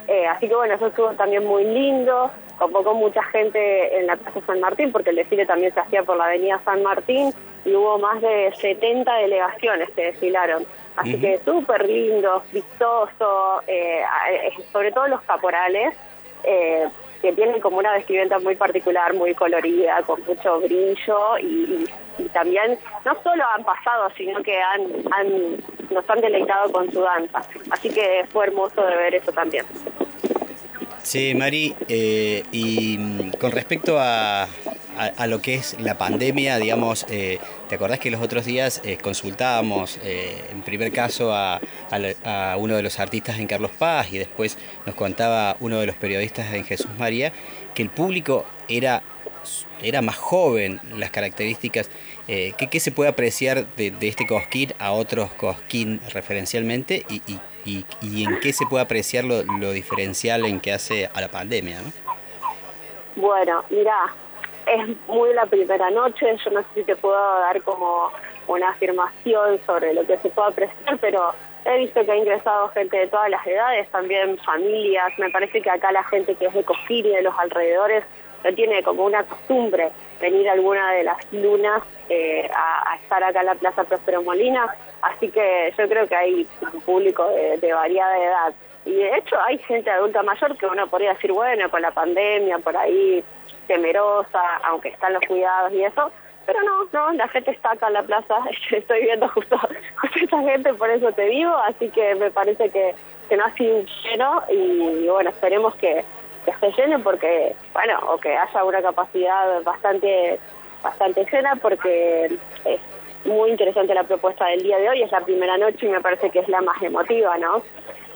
[SPEAKER 22] Eh, así que bueno, eso estuvo también muy lindo, convocó mucha gente en la Plaza San Martín, porque el desfile también se hacía por la Avenida San Martín, y hubo más de 70 delegaciones que desfilaron. Así que súper lindo, vistoso, eh, eh, sobre todo los caporales, eh, que tienen como una vestimenta muy particular, muy colorida, con mucho brillo y, y- también no solo han pasado, sino que han, han nos han deleitado con su danza. Así que fue hermoso de ver eso también.
[SPEAKER 5] Sí, Mari, eh, y mm, con respecto a, a- lo que es la pandemia, digamos, eh, ¿te acordás que los otros días eh, consultábamos, eh, en primer caso, a, a uno de los artistas en Carlos Paz y después nos contaba uno de los periodistas en Jesús María que el público era, era más joven, las características? ¿qué, se puede apreciar de, este cosquín a otros cosquín referencialmente y- y- y en qué se puede apreciar lo, lo diferencial en que hace a la pandemia? ¿no?
[SPEAKER 22] Bueno, mira, es muy la primera noche, yo no sé si te puedo dar como una afirmación sobre lo que se puede apreciar, pero he visto que ha ingresado gente de todas las edades, también familias, me parece que acá la gente que es de Cosquín y de los alrededores no tiene como una costumbre venir alguna de las lunas eh, a, estar acá en la Plaza Próspero Molina, así que yo creo que hay un público de, de variada edad. Y de hecho hay gente adulta mayor que uno podría decir, bueno, con la pandemia por ahí temerosa, aunque están los cuidados y eso, pero no, no, la gente está acá en la plaza, estoy viendo justo, justo esa gente, por eso te digo, así que me parece que, que no ha sido lleno y, bueno, esperemos que, que esté lleno porque, bueno, o que haya una capacidad bastante, bastante llena porque es muy interesante la propuesta del día de hoy, es la primera noche y me parece que es la más emotiva, ¿no?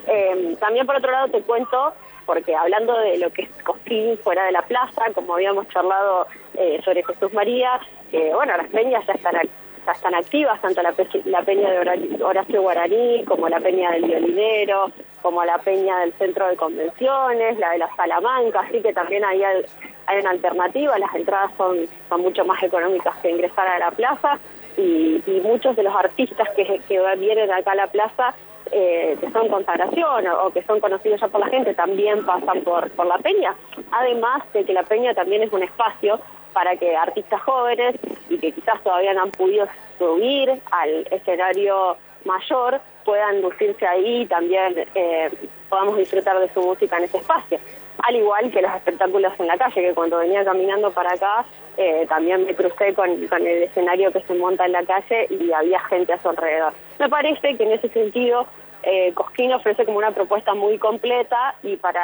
[SPEAKER 22] Eh, también por otro lado te cuento, porque hablando de lo que es Cosquín fuera de la plaza, como habíamos charlado eh, sobre Jesús María, que bueno, las peñas ya están, ac- ya están activas, tanto la, la peña de Hora- Horacio Guaraní, como la peña del violinero, como la peña del centro de convenciones, la de la Salamanca, así que también hay, hay una alternativa, las entradas son, son mucho más económicas que ingresar a la plaza y, y muchos de los artistas que, vienen acá a la plaza eh, que son consagración o, o que son conocidos ya por la gente también pasan por, por la peña. Además de que la peña también es un espacio para que artistas jóvenes y que quizás todavía no han podido subir al escenario mayor puedan lucirse ahí y también eh, podamos disfrutar de su música en ese espacio. Al igual que los espectáculos en la calle, que cuando venía caminando para acá eh, también me crucé con, con el escenario que se monta en la calle y había gente a su alrededor. Me parece que en ese sentido eh, Cosquín ofrece como una propuesta muy completa y para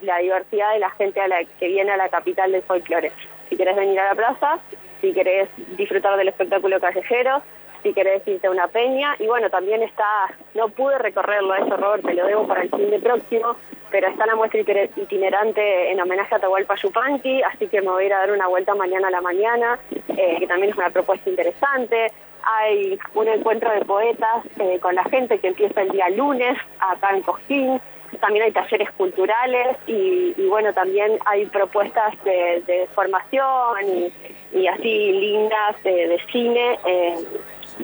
[SPEAKER 22] la diversidad de la gente que viene a la capital del folclore. Si querés venir a la plaza, si querés disfrutar del espectáculo callejero, si querés irte a una peña. Y bueno, también está, no pude recorrerlo eso, Robert, te lo debo para el fin de próximo, pero está la muestra itinerante en homenaje a Tahualpa Yupanqui, así que me voy a ir a dar una vuelta mañana a la mañana, eh, que también es una propuesta interesante. Hay un encuentro de poetas eh, con la gente que empieza el día lunes acá en Cosquín. También hay talleres culturales y, bueno, también hay propuestas de, formación y, así lindas de, de cine eh,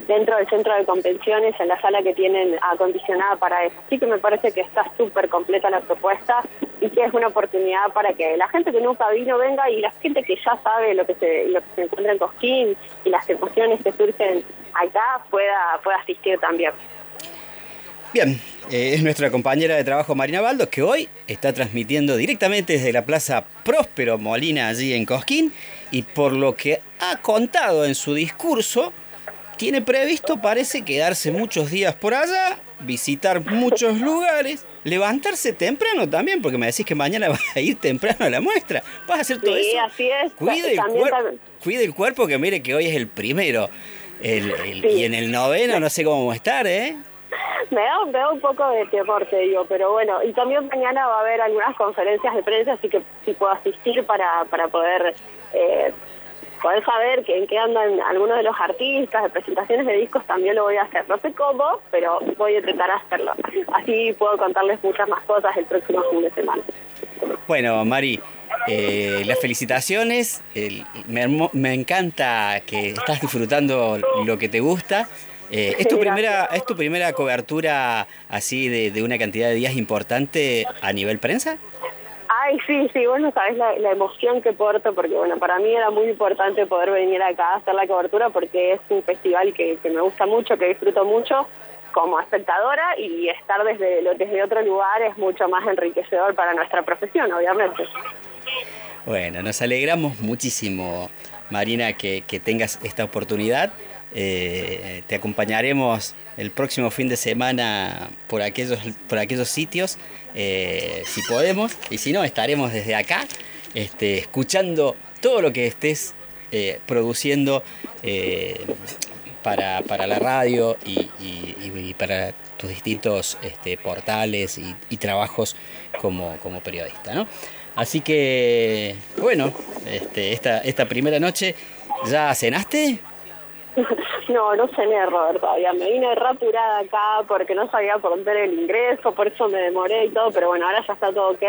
[SPEAKER 22] dentro del centro de convenciones, en la sala que tienen acondicionada para eso. Así que me parece que está súper completa la propuesta y que es una oportunidad para que la gente que nunca vino venga y la gente que ya sabe lo que se, lo que se encuentra en Cosquín y las emociones que surgen acá pueda, pueda asistir también.
[SPEAKER 5] Bien, eh, es nuestra compañera de trabajo Marina Baldo, que hoy está transmitiendo directamente desde la Plaza Próspero Molina, allí en Cosquín, y por lo que ha contado en su discurso, tiene previsto, parece, quedarse muchos días por allá, visitar muchos lugares, levantarse temprano también, porque me decís que mañana vas a ir temprano a la muestra. ¿Vas a hacer todo
[SPEAKER 22] Sí,
[SPEAKER 5] eso?
[SPEAKER 22] así es.
[SPEAKER 5] Cuide el,
[SPEAKER 22] También-
[SPEAKER 5] cuer- cuide el cuerpo, que mire que hoy es el primero. El- el- Y en el noveno no sé cómo va a estar, ¿eh?
[SPEAKER 22] Me da, me da un poco de temor, te digo, pero bueno, y también mañana va a haber algunas conferencias de prensa, así que si puedo asistir para, para poder eh, poder saber que, en qué andan algunos de los artistas, de presentaciones de discos, también lo voy a hacer. No sé cómo, pero voy a intentar hacerlo. Así puedo contarles muchas más cosas el próximo fin de semana.
[SPEAKER 5] Bueno, Mari, eh, las felicitaciones. el- me, me encanta que estás disfrutando lo que te gusta. Eh, ¿es, tu primera, ¿Es tu primera cobertura así de, de una cantidad de días importante a nivel prensa?
[SPEAKER 22] Ay, sí, sí, vos no sabés la, emoción que porto, porque bueno, para mí era muy importante poder venir acá a hacer la cobertura porque es un festival que, que me gusta mucho, que disfruto mucho como espectadora y estar desde, desde otro lugar es mucho más enriquecedor para nuestra profesión, obviamente.
[SPEAKER 5] Bueno, nos alegramos muchísimo, Marina, que, que tengas esta oportunidad. Eh, te acompañaremos el próximo fin de semana por aquellos, por aquellos sitios, eh, si podemos, y si no, estaremos desde acá este, escuchando todo lo que estés eh, produciendo para, para la radio y, para tus distintos este, portales y, y trabajos como, como periodista. ¿no? Así que, bueno, este, esta, esta primera noche, ¿ya cenaste?
[SPEAKER 22] No, no cené, Robert, todavía. Me vine rapurada acá porque no sabía por dónde era el ingreso, por eso me demoré y todo, pero bueno, ahora ya está todo ok.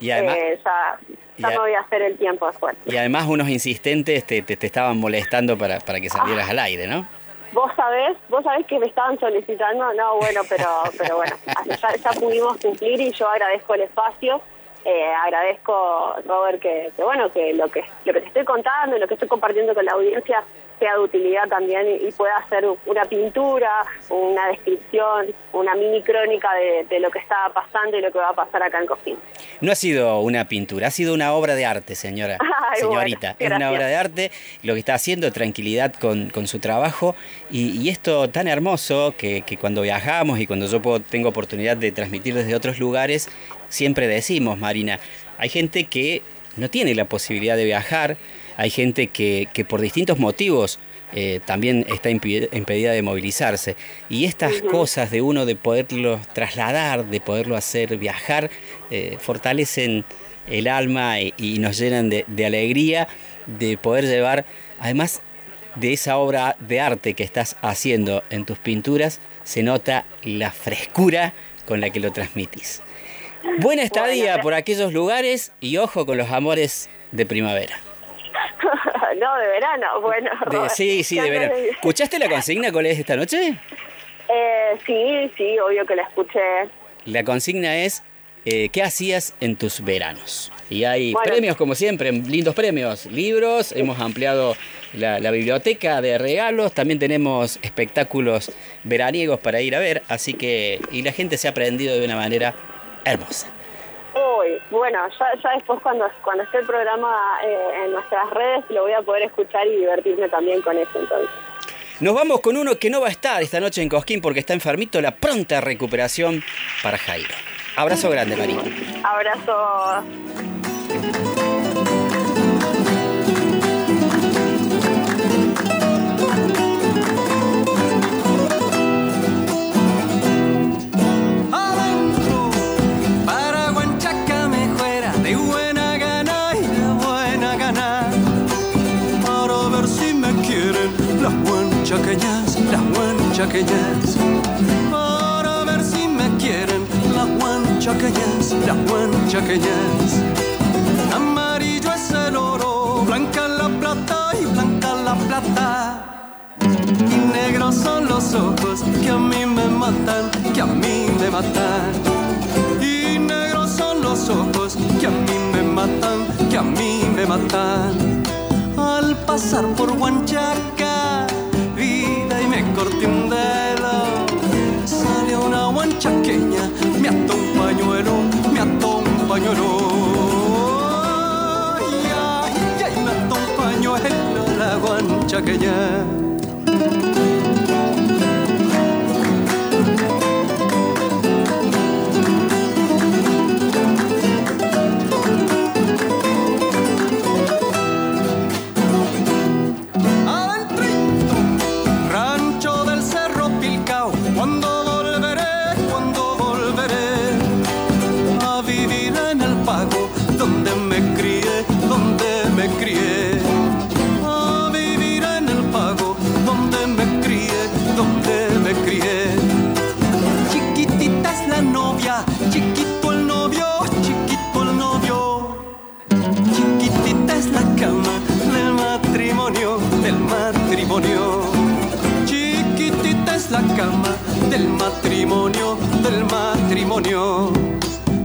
[SPEAKER 5] Y además-
[SPEAKER 22] Eh, ya ya
[SPEAKER 5] y a-
[SPEAKER 22] me voy a hacer el tiempo después.
[SPEAKER 5] Y además unos insistentes te, te, te estaban molestando para, para que salieras al aire, ¿no?
[SPEAKER 22] Vos sabés, vos sabés que me estaban solicitando, no, bueno, pero, pero bueno, ya, ya pudimos cumplir y yo agradezco el espacio, eh, agradezco, Robert, que, que bueno, que lo que lo que te estoy contando y lo que estoy compartiendo con la audiencia sea de utilidad también y, pueda hacer una pintura, una descripción, una mini crónica de, de lo que está pasando y lo que va a pasar acá en Cosquín.
[SPEAKER 5] No ha sido una pintura, ha sido una obra de arte, señora.
[SPEAKER 22] Ay,
[SPEAKER 5] señorita.
[SPEAKER 22] bueno,
[SPEAKER 5] es una obra de arte, lo que está haciendo, tranquilidad con, con su trabajo. Y, y esto tan hermoso que, que cuando viajamos y cuando yo puedo- tengo oportunidad de transmitir desde otros lugares, siempre decimos, Marina, hay gente que no tiene la posibilidad de viajar, hay gente que, que por distintos motivos eh, también está impedida de movilizarse. Y estas cosas de uno de poderlo trasladar, de poderlo hacer viajar, eh, fortalecen el alma y, y nos llenan de, de alegría de poder llevar, además de esa obra de arte que estás haciendo en tus pinturas, se nota la frescura con la que lo transmitís. Buena estadía por aquellos lugares y ojo con los amores de primavera.
[SPEAKER 22] no, de verano, bueno.
[SPEAKER 5] De- sí, sí, de
[SPEAKER 22] no
[SPEAKER 5] verano. ¿Escuchaste la consigna cuál es esta noche?
[SPEAKER 22] Eh, sí, sí, obvio que la escuché.
[SPEAKER 5] La consigna es eh, ¿qué hacías en tus veranos? Y hay
[SPEAKER 22] Bueno.
[SPEAKER 5] premios como siempre, lindos premios, libros, hemos ampliado la, la biblioteca de regalos, también tenemos espectáculos veraniegos para ir a ver, así que y la gente se ha aprendido de una manera hermosa.
[SPEAKER 22] Uy, bueno, ya, ya después cuando, cuando esté el programa eh, en nuestras redes lo voy a poder escuchar y divertirme también con eso entonces.
[SPEAKER 5] Nos vamos con uno que no va a estar esta noche en Cosquín porque está enfermito, la pronta recuperación para Jairo. Abrazo grande, Marina.
[SPEAKER 22] Abrazo.
[SPEAKER 11] Huanchaqueñas, las huanchaqueñas para ver si me quieren las huanchaqueñas, las huanchaqueñas amarillo es el oro, blanca la plata y blanca la plata y negros son los ojos que a mí me matan, que a mí me matan. Y negros son los ojos que a mí me matan, que a mí me matan. Al pasar por Huanchaca, corté un dedo. Salió una huanchaqueña, me ató un pañuelo, me ató un pañuelo. Ay, ay, ay, me ató un pañuelo la huanchaqueña.
[SPEAKER 23] Cama del matrimonio, del matrimonio.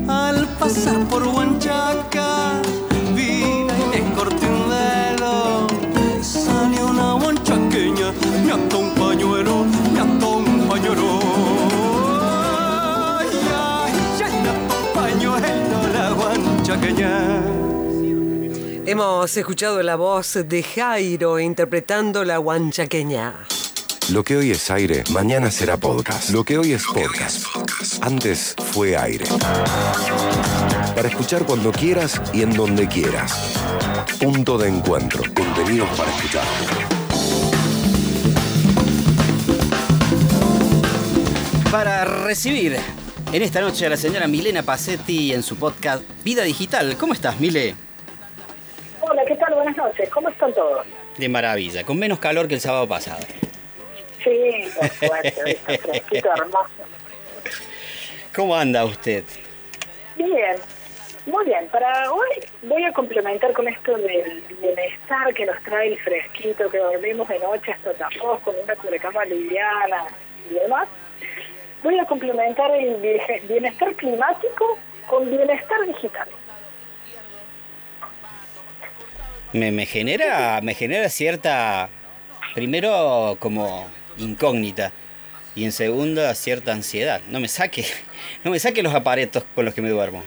[SPEAKER 23] Al pasar por Huanchaca, vine y me corté un velo. Salió una huanchaqueña, me ató un pañuelo, me ató un pañuelo. Ay, ay, ay, me ató un pañuelo la huanchaqueña.
[SPEAKER 6] Hemos escuchado la voz de Jairo interpretando la guanchaqueña.
[SPEAKER 2] Lo que hoy es aire, mañana será podcast. Lo que hoy es podcast. Antes fue aire. Para escuchar cuando quieras y en donde quieras. Punto de encuentro. Contenidos para escuchar.
[SPEAKER 5] Para recibir en esta noche a la señora Milena Pacetti en su podcast Vida Digital. ¿Cómo estás, Mile?
[SPEAKER 24] Hola, ¿qué tal? Buenas noches. ¿Cómo están todos?
[SPEAKER 5] De maravilla, con menos calor que el sábado pasado.
[SPEAKER 24] Sí, por suerte, fresquito, hermoso.
[SPEAKER 5] ¿Cómo anda usted?
[SPEAKER 24] Bien, muy bien. Para hoy voy a complementar con esto del bienestar que nos trae el fresquito, que dormimos de noche hasta tapos con una cubrecama liviana y demás. Voy a complementar el bie- bienestar climático con bienestar digital.
[SPEAKER 5] Me, me genera, me genera cierta, primero como incógnita y en segunda cierta ansiedad. No me saque, no me saque los aparatos con los que me duermo.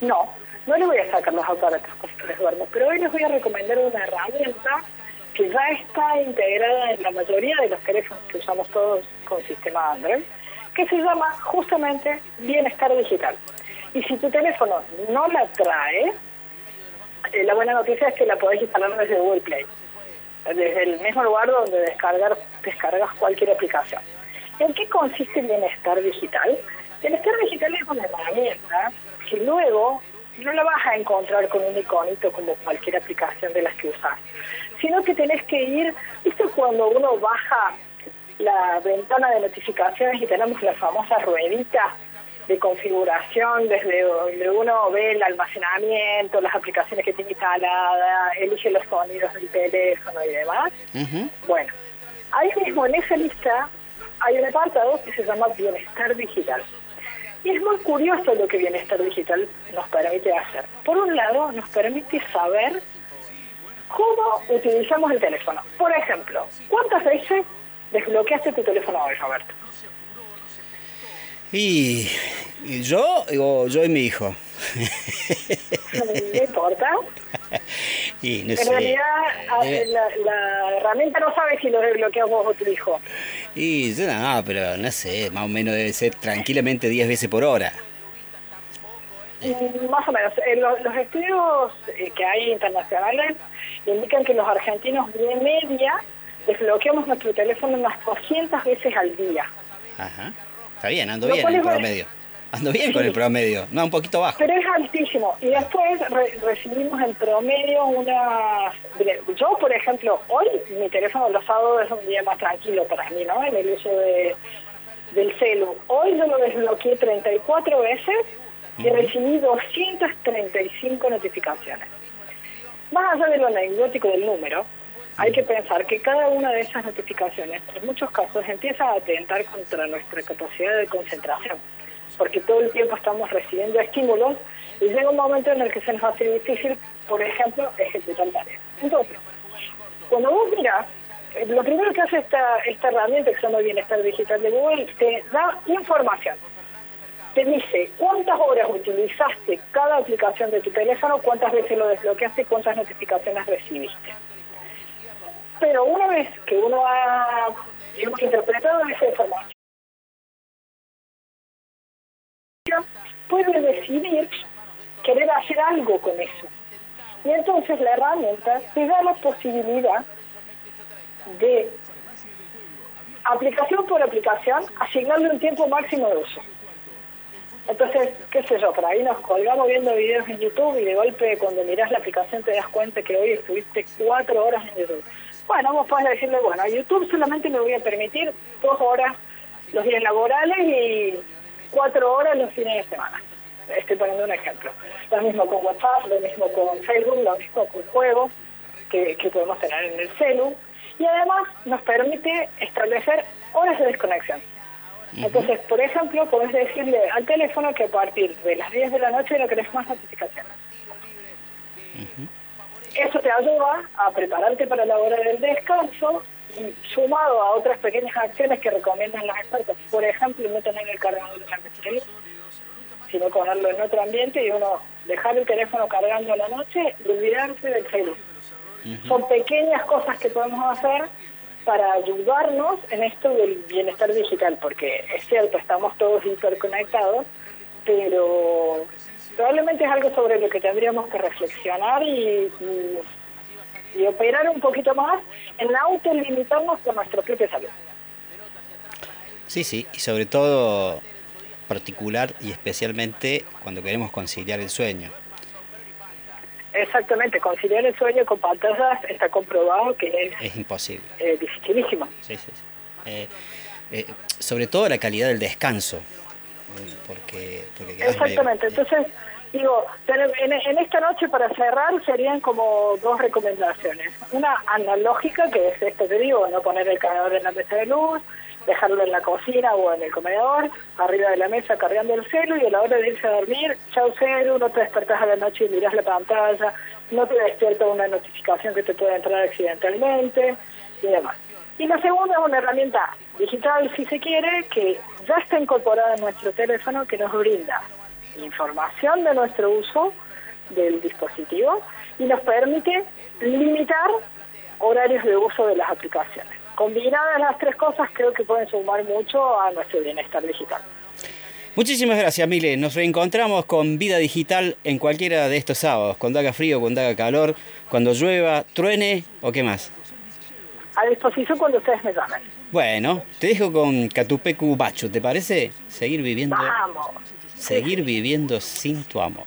[SPEAKER 24] No, no les voy a sacar los aparatos con los que les duermo, pero hoy les voy a recomendar una herramienta que ya está integrada en la mayoría de los teléfonos que usamos todos con sistema Android, que se llama justamente Bienestar Digital. Y si tu teléfono no la trae, eh, la buena noticia es que la podés instalar desde Google Play, desde el mismo lugar donde descargar, descargas cualquier aplicación. ¿En qué consiste Bienestar Digital? Bienestar Digital es una herramienta que luego no la vas a encontrar con un iconito como cualquier aplicación de las que usas, sino que tenés que ir, ¿viste cuando uno baja la ventana de notificaciones y tenemos la famosa ruedita de configuración desde donde uno ve el almacenamiento, las aplicaciones que tiene instalada, elige los sonidos del teléfono y demás? Bueno, ahí mismo en esa lista hay un apartado que se llama Bienestar Digital. Y es muy curioso lo que Bienestar Digital nos permite hacer. Por un lado, nos permite saber cómo utilizamos el teléfono. Por ejemplo, ¿cuántas veces desbloqueaste tu teléfono hoy, Roberto?
[SPEAKER 5] Y, y yo, o yo y mi hijo.
[SPEAKER 24] No importa.
[SPEAKER 5] Y no
[SPEAKER 24] en
[SPEAKER 5] sé.
[SPEAKER 24] realidad,
[SPEAKER 5] Eh,
[SPEAKER 24] la, la herramienta no sabe si lo desbloqueas vos o tu hijo.
[SPEAKER 5] Y yo no, pero no sé, más o menos debe ser tranquilamente 10 veces por hora.
[SPEAKER 24] Mm, Más o menos. Eh, lo- los estudios eh, que hay internacionales indican que los argentinos de media desbloqueamos nuestro teléfono unas 200 veces al día.
[SPEAKER 5] Ajá. Está bien, ando bien
[SPEAKER 24] bueno.
[SPEAKER 5] promedio. Ando bien con el promedio. No, un poquito bajo.
[SPEAKER 24] Pero es altísimo. Y después re- recibimos en promedio una... Yo, por ejemplo, hoy mi teléfono los sábados es un día más tranquilo para mí, ¿no? En el uso de, del celu. Hoy yo lo desbloqueé 34 veces y recibí 235 notificaciones. Más allá de lo anecdótico del número, hay que pensar que cada una de esas notificaciones, en muchos casos, empieza a atentar contra nuestra capacidad de concentración, porque todo el tiempo estamos recibiendo estímulos y llega un momento en el que se nos hace difícil, por ejemplo, ejecutar tareas. Entonces, cuando vos mirás, eh, lo primero que hace esta, herramienta que se llama Bienestar Digital de Google, te da información te dice cuántas horas utilizaste cada aplicación de tu teléfono, cuántas veces lo desbloqueaste y cuántas notificaciones recibiste. Pero una vez que uno ha interpretado esa información, puede decidir querer hacer algo con eso. Y entonces la herramienta te da la posibilidad de, aplicación por aplicación, asignarle un tiempo máximo de uso. Entonces, qué sé yo, por ahí nos colgamos viendo videos en YouTube y de golpe cuando mirás la aplicación te das cuenta que hoy estuviste cuatro horas en YouTube. Bueno, vos podés decirle, bueno, a YouTube solamente me voy a permitir dos horas los días laborales y cuatro horas los fines de semana. Estoy poniendo un ejemplo. Lo mismo con WhatsApp, lo mismo con Facebook, lo mismo con juegos, que, que podemos tener en el celu y además nos permite establecer horas de desconexión. Entonces, por ejemplo, podés decirle al teléfono que a partir de las 10 de la noche no querés más notificaciones. Eso te ayuda a prepararte para la hora del descanso y sumado a otras pequeñas acciones que recomiendan los expertos. Por ejemplo, no tener el cargador en la luz, sino ponerlo en otro ambiente y uno dejar el teléfono cargando a la noche y olvidarse del celular. Son pequeñas cosas que podemos hacer para ayudarnos en esto del bienestar digital, porque es cierto, estamos todos hiperconectados, pero probablemente es algo sobre lo que tendríamos que reflexionar y, y- y operar un poquito más en autolimitarnos por nuestra propia salud.
[SPEAKER 5] Sí, sí, y sobre todo particular y especialmente cuando queremos conciliar el sueño.
[SPEAKER 24] Exactamente, conciliar el sueño con pantallas está comprobado que es
[SPEAKER 5] Es imposible.
[SPEAKER 24] eh, dificilísimo.
[SPEAKER 5] Sí, sí, sí. Eh, eh, sobre todo la calidad del descanso. Porque, porque quedás medio-
[SPEAKER 24] Exactamente, entonces digo, en, en esta noche para cerrar serían como dos recomendaciones. Una analógica, que es esto que digo, no poner el cargador en la mesa de luz, dejarlo en la cocina o en el comedor, arriba de la mesa cargando el celu y a la hora de irse a dormir, chau celu, no te despertás a la noche y mirás la pantalla, no te despierta una notificación que te pueda entrar accidentalmente y demás. Y la segunda es una herramienta digital, si se quiere, que ya está incorporada en nuestro teléfono, que nos brinda información de nuestro uso del dispositivo y nos permite limitar horarios de uso de las aplicaciones. Combinadas las tres cosas creo que pueden sumar mucho a nuestro bienestar digital.
[SPEAKER 5] Muchísimas gracias, Mile. Nos reencontramos con Vida Digital en cualquiera de estos sábados, cuando haga frío, cuando haga calor, cuando llueva, truene o qué más.
[SPEAKER 24] A disposición cuando ustedes me llamen.
[SPEAKER 5] Bueno, te dejo con Catupecu Bacho, ¿te parece? Seguir viviendo,
[SPEAKER 24] Vamos.
[SPEAKER 5] seguir viviendo sin tu amor.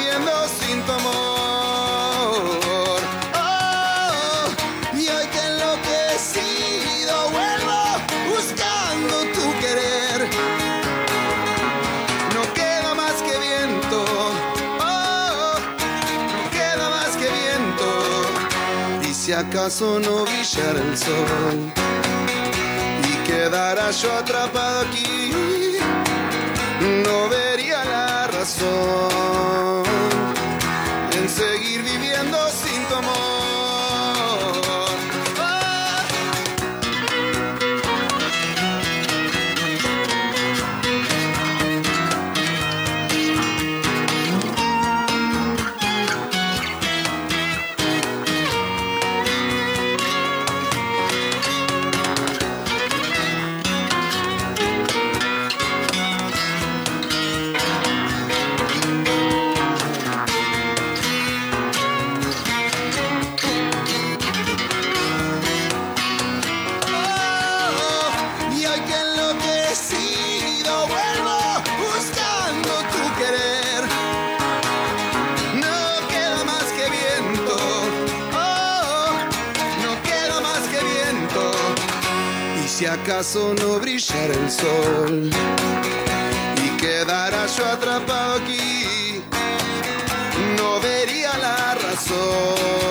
[SPEAKER 25] No brillara el sol y quedara yo atrapado aquí no vería la razón en seguir viviendo sin tu amor. No brillara el sol. Y quedara yo atrapado aquí, no vería la razón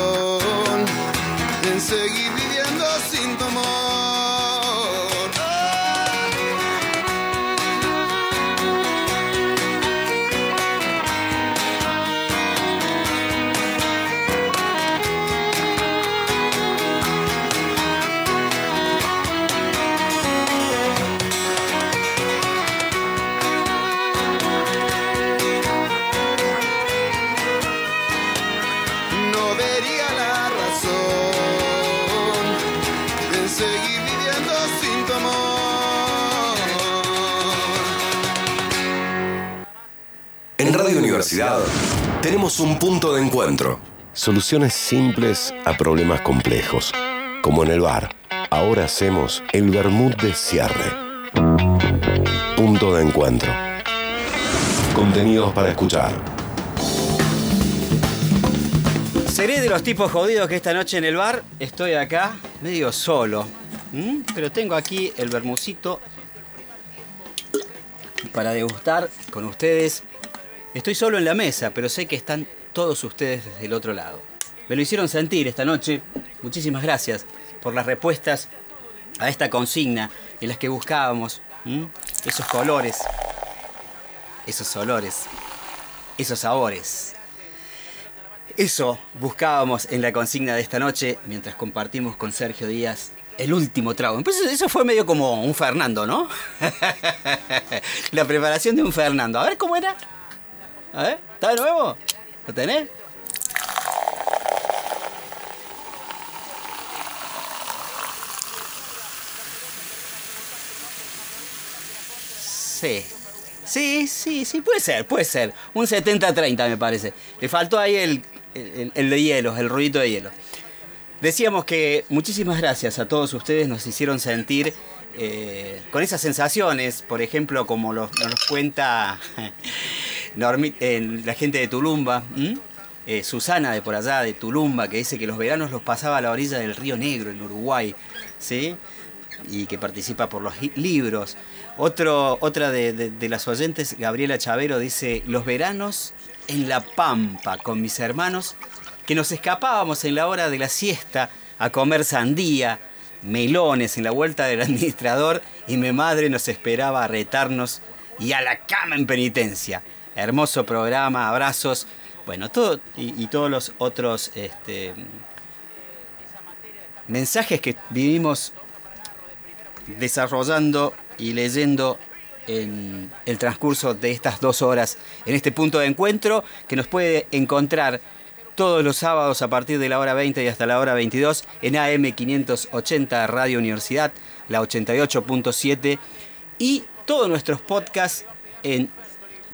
[SPEAKER 2] Tenemos un punto de encuentro. Soluciones simples a problemas complejos. Como en el bar. Ahora hacemos el vermut de cierre. Punto de encuentro. Contenidos para escuchar.
[SPEAKER 5] Seré de los tipos jodidos que esta noche en el bar estoy acá medio solo. Pero tengo aquí el bermucito para degustar con ustedes. Estoy solo en la mesa, pero sé que están todos ustedes desde el otro lado. Me lo hicieron sentir esta noche. Muchísimas gracias por las respuestas a esta consigna en las que buscábamos esos colores, esos olores, esos sabores. Eso buscábamos en la consigna de esta noche mientras compartimos con Sergio Díaz el último trago. Entonces eso fue medio como un Fernando, ¿no? la preparación de un Fernando. A ver cómo era. ¿Está de nuevo? ¿Lo tenés? Sí. Sí, sí, sí, puede ser, puede ser. Un 70-30 me parece. Le faltó ahí el, el, de hielo, el ruidito de hielo. Decíamos que muchísimas gracias a todos ustedes nos hicieron sentir eh, con esas sensaciones, por ejemplo, como los- nos cuenta Eh, la gente de Tulumba. Eh, Susana de por allá, de Tulumba, que dice que los veranos los pasaba a la orilla del río Negro, en Uruguay, ¿sí? y que participa por los li- libros. Otro, otra de, de- de las oyentes, Gabriela Chavero, dice, los veranos en La Pampa con mis hermanos, que nos escapábamos en la hora de la siesta a comer sandía, melones en la vuelta del administrador y mi madre nos esperaba a retarnos y a la cama en penitencia. Hermoso programa, abrazos, bueno, todo y, todos los otros este, mensajes que vivimos desarrollando y leyendo en el transcurso de estas dos horas en este punto de encuentro que nos puede encontrar todos los sábados a partir de la hora 20 y hasta la hora 22 en AM 580 Radio Universidad, la 88.7 y todos nuestros podcasts en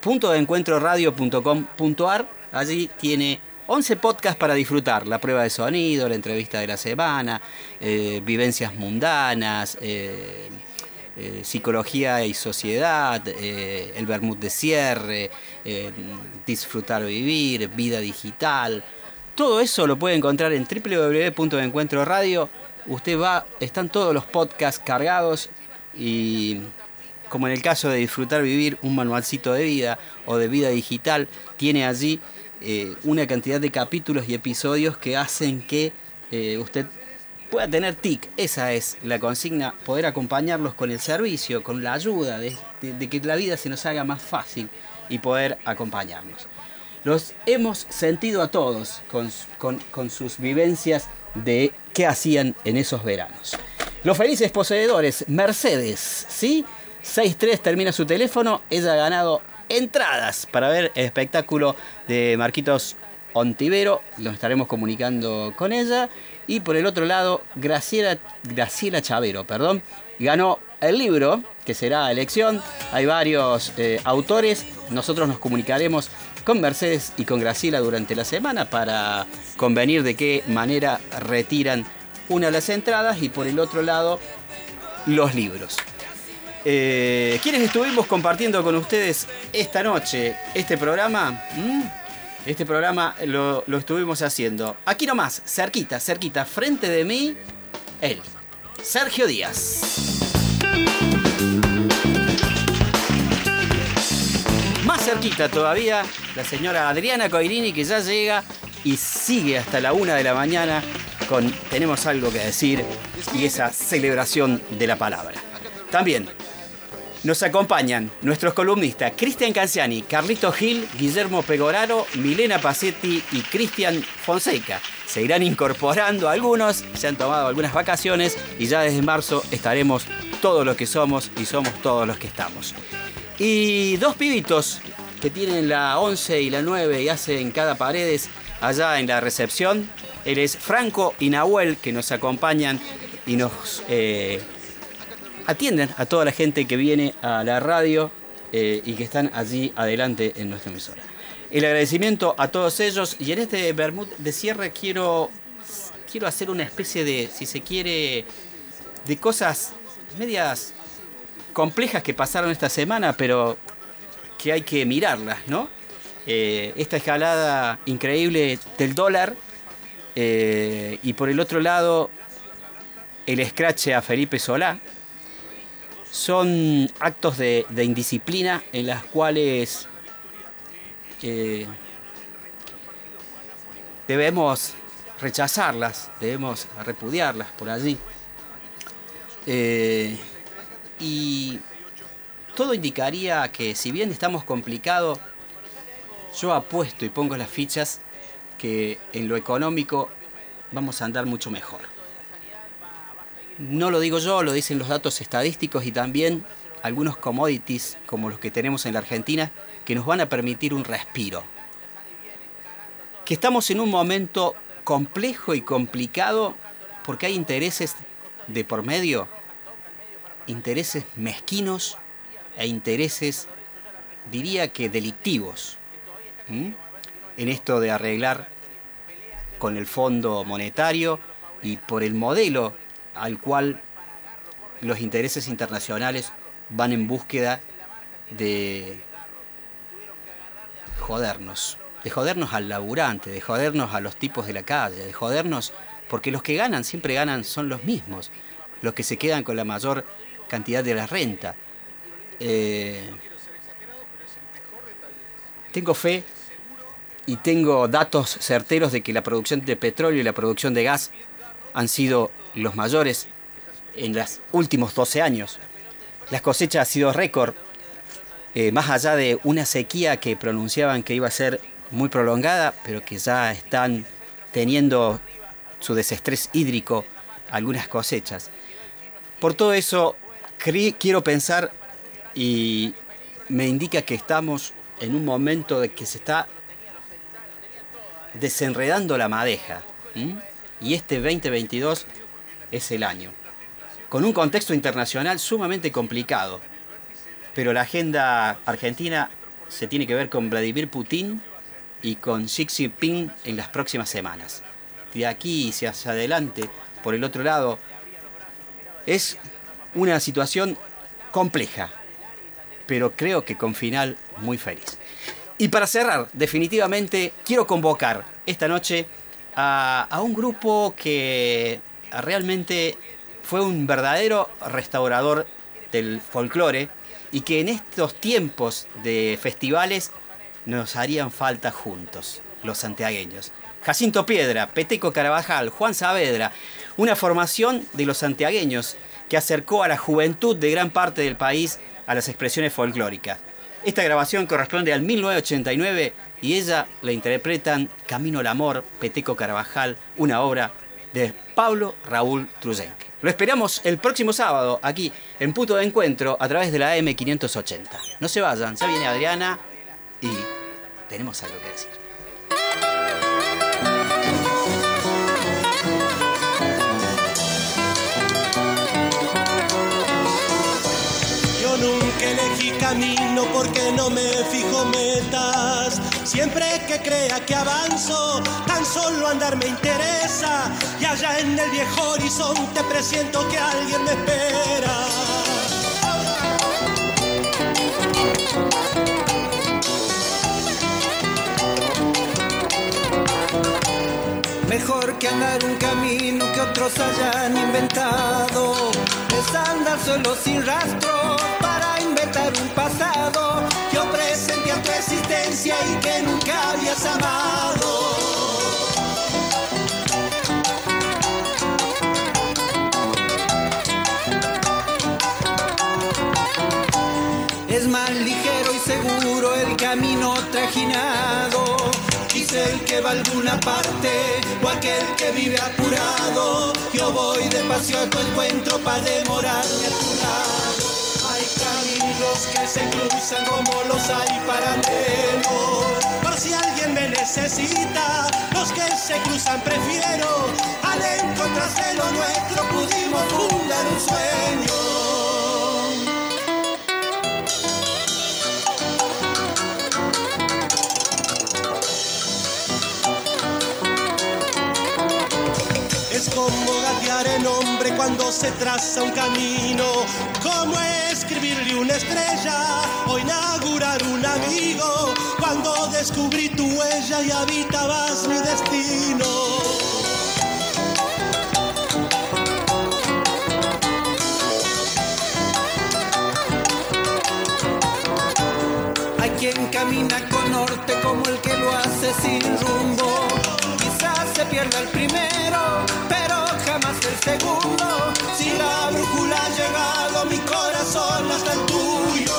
[SPEAKER 5] puntodeencuentroradio.com.ar. Allí tiene 11 podcasts para disfrutar. La prueba de sonido, la entrevista de la semana, eh, vivencias mundanas, eh, eh, psicología y sociedad, el vermut de cierre, disfrutar vivir, vida digital. Todo eso lo puede encontrar en www.encuentroradio. Usted va, están todos los podcasts cargados y como en el caso de disfrutar vivir un manualcito de vida o de vida digital, tiene allí eh, una cantidad de capítulos y episodios que hacen que eh, usted pueda tener TIC. Esa es la consigna, poder acompañarlos con el servicio, con la ayuda, de, que la vida se nos haga más fácil y poder acompañarnos. Los hemos sentido a todos con, con- con sus vivencias de qué hacían en esos veranos. Los felices poseedores, Mercedes, ¿sí? 6-3 termina su teléfono, ella ha ganado entradas para ver el espectáculo de Marquitos Ontivero, nos estaremos comunicando con ella. Y por el otro lado, Graciela, Graciela Chavero, perdón, ganó el libro, que será elección. Hay varios eh, autores. Nosotros nos comunicaremos con Mercedes y con Graciela durante la semana para convenir de qué manera retiran una de las entradas y por el otro lado los libros. Eh, ¿Quiénes estuvimos compartiendo con ustedes esta noche este programa? ¿Mm? Este programa lo, lo estuvimos haciendo aquí nomás, cerquita, cerquita, frente de mí, él, Sergio Díaz. Más cerquita todavía, la señora Adriana Coirini que ya llega y sigue hasta la una de la mañana con Tenemos algo que decir y esa celebración de la palabra. También nos acompañan nuestros columnistas Cristian Canciani, Carlito Gil, Guillermo Pegoraro, Milena Pacetti y Cristian Fonseca. Se irán incorporando algunos, se han tomado algunas vacaciones y ya desde marzo estaremos todos los que somos y somos todos los que estamos. Y dos pibitos que tienen la 11 y la 9 y hacen cada paredes allá en la recepción. Él es Franco y Nahuel que nos acompañan y nos eh, atienden a toda la gente que viene a la radio eh, y que están allí adelante en nuestra emisora. el agradecimiento a todos ellos y en este Bermud de cierre quiero, quiero hacer una especie de, si se quiere, de cosas medias complejas que pasaron esta semana, pero que hay que mirarlas, ¿no? Eh, esta escalada increíble del dólar eh, y por el otro lado el escrache a Felipe Solá. Son actos de, indisciplina en las cuales eh, debemos rechazarlas, debemos repudiarlas por allí. Eh, y todo indicaría que si bien estamos complicados, yo apuesto y pongo las fichas que en lo económico vamos a andar mucho mejor. No lo digo yo, lo dicen los datos estadísticos y también algunos commodities como los que tenemos en la Argentina que nos van a permitir un respiro. Que estamos en un momento complejo y complicado porque hay intereses de por medio, intereses mezquinos e intereses, diría que delictivos, en esto de arreglar con el Fondo Monetario y por el modelo al cual los intereses internacionales van en búsqueda de jodernos, de jodernos al laburante, de jodernos a los tipos de la calle, de jodernos, porque los que ganan siempre ganan son los mismos, los que se quedan con la mayor cantidad de la renta. Eh, tengo fe y tengo datos certeros de que la producción de petróleo y la producción de gas han sido los mayores en los últimos 12 años. Las cosechas han sido récord, eh, más allá de una sequía que pronunciaban que iba a ser muy prolongada, pero que ya están teniendo su desestrés hídrico algunas cosechas. Por todo eso, quiero pensar y me indica que estamos en un momento de que se está desenredando la madeja. Y este 2022 es el año. Con un contexto internacional sumamente complicado. Pero la agenda argentina se tiene que ver con Vladimir Putin y con Xi Jinping en las próximas semanas. De aquí hacia adelante, por el otro lado, es una situación compleja, pero creo que con final muy feliz. Y para cerrar, definitivamente, quiero convocar esta noche a, a un grupo que realmente fue un verdadero restaurador del folclore y que en estos tiempos de festivales nos harían falta juntos, los santiagueños. Jacinto Piedra, Peteco Carabajal, Juan Saavedra, una formación de los santiagueños que acercó a la juventud de gran parte del país a las expresiones folclóricas. Esta grabación corresponde al 1989 y ella la interpretan Camino al Amor, Peteco Carabajal, una obra de Pablo Raúl Truyenque. Lo esperamos el próximo sábado aquí en Puto de Encuentro a través de la AM580. No se vayan, ya viene Adriana y tenemos algo que decir.
[SPEAKER 26] Yo nunca elegí camino porque no me fijo metas. Siempre que crea que avanzo, tan solo andar me interesa. Y allá en el viejo horizonte presiento que alguien me espera.
[SPEAKER 23] Mejor que andar un camino que otros hayan inventado. Es andar solo sin rastro inventar un pasado que presente a tu existencia y que nunca habías amado. Es más ligero y seguro el camino trajinado. Dice el que va a alguna parte o aquel que vive apurado. Yo voy despacio a tu encuentro para demorarme a tu lado caminos que se cruzan como los hay paralelos. Por si alguien me necesita, los que se cruzan prefiero. Al encontrarse lo nuestro pudimos fundar un sueño.
[SPEAKER 27] Es como gatear el hombre cuando se traza un camino, como escribir una estrella o inaugurar un amigo cuando descubrí tu huella y habitabas mi destino.
[SPEAKER 23] Hay quien camina con norte como el que lo hace sin rumbo. Quizás se pierda el primero, pero jamás el segundo. Si la brújula ha llegado mi corazón hasta el tuyo.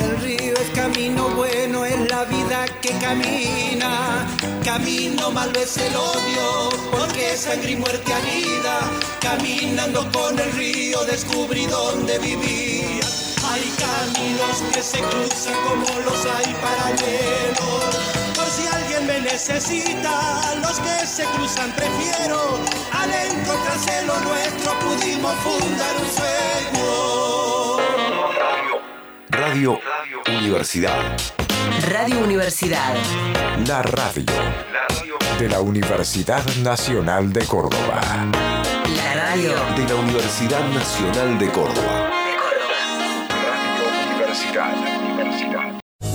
[SPEAKER 23] El río es camino bueno, es la vida que camina. Camino malo es el odio, porque sangre y muerte anida. Caminando con el río descubrí dónde vivía. Hay caminos que se cruzan como los hay paralelos. Me necesita, los que se cruzan prefiero. Al encontrarse lo nuestro pudimos fundar un sueño.
[SPEAKER 2] Radio Universidad.
[SPEAKER 14] Radio Universidad.
[SPEAKER 3] La radio de la Universidad Nacional de Córdoba.
[SPEAKER 14] La radio
[SPEAKER 2] de la Universidad Nacional de Córdoba.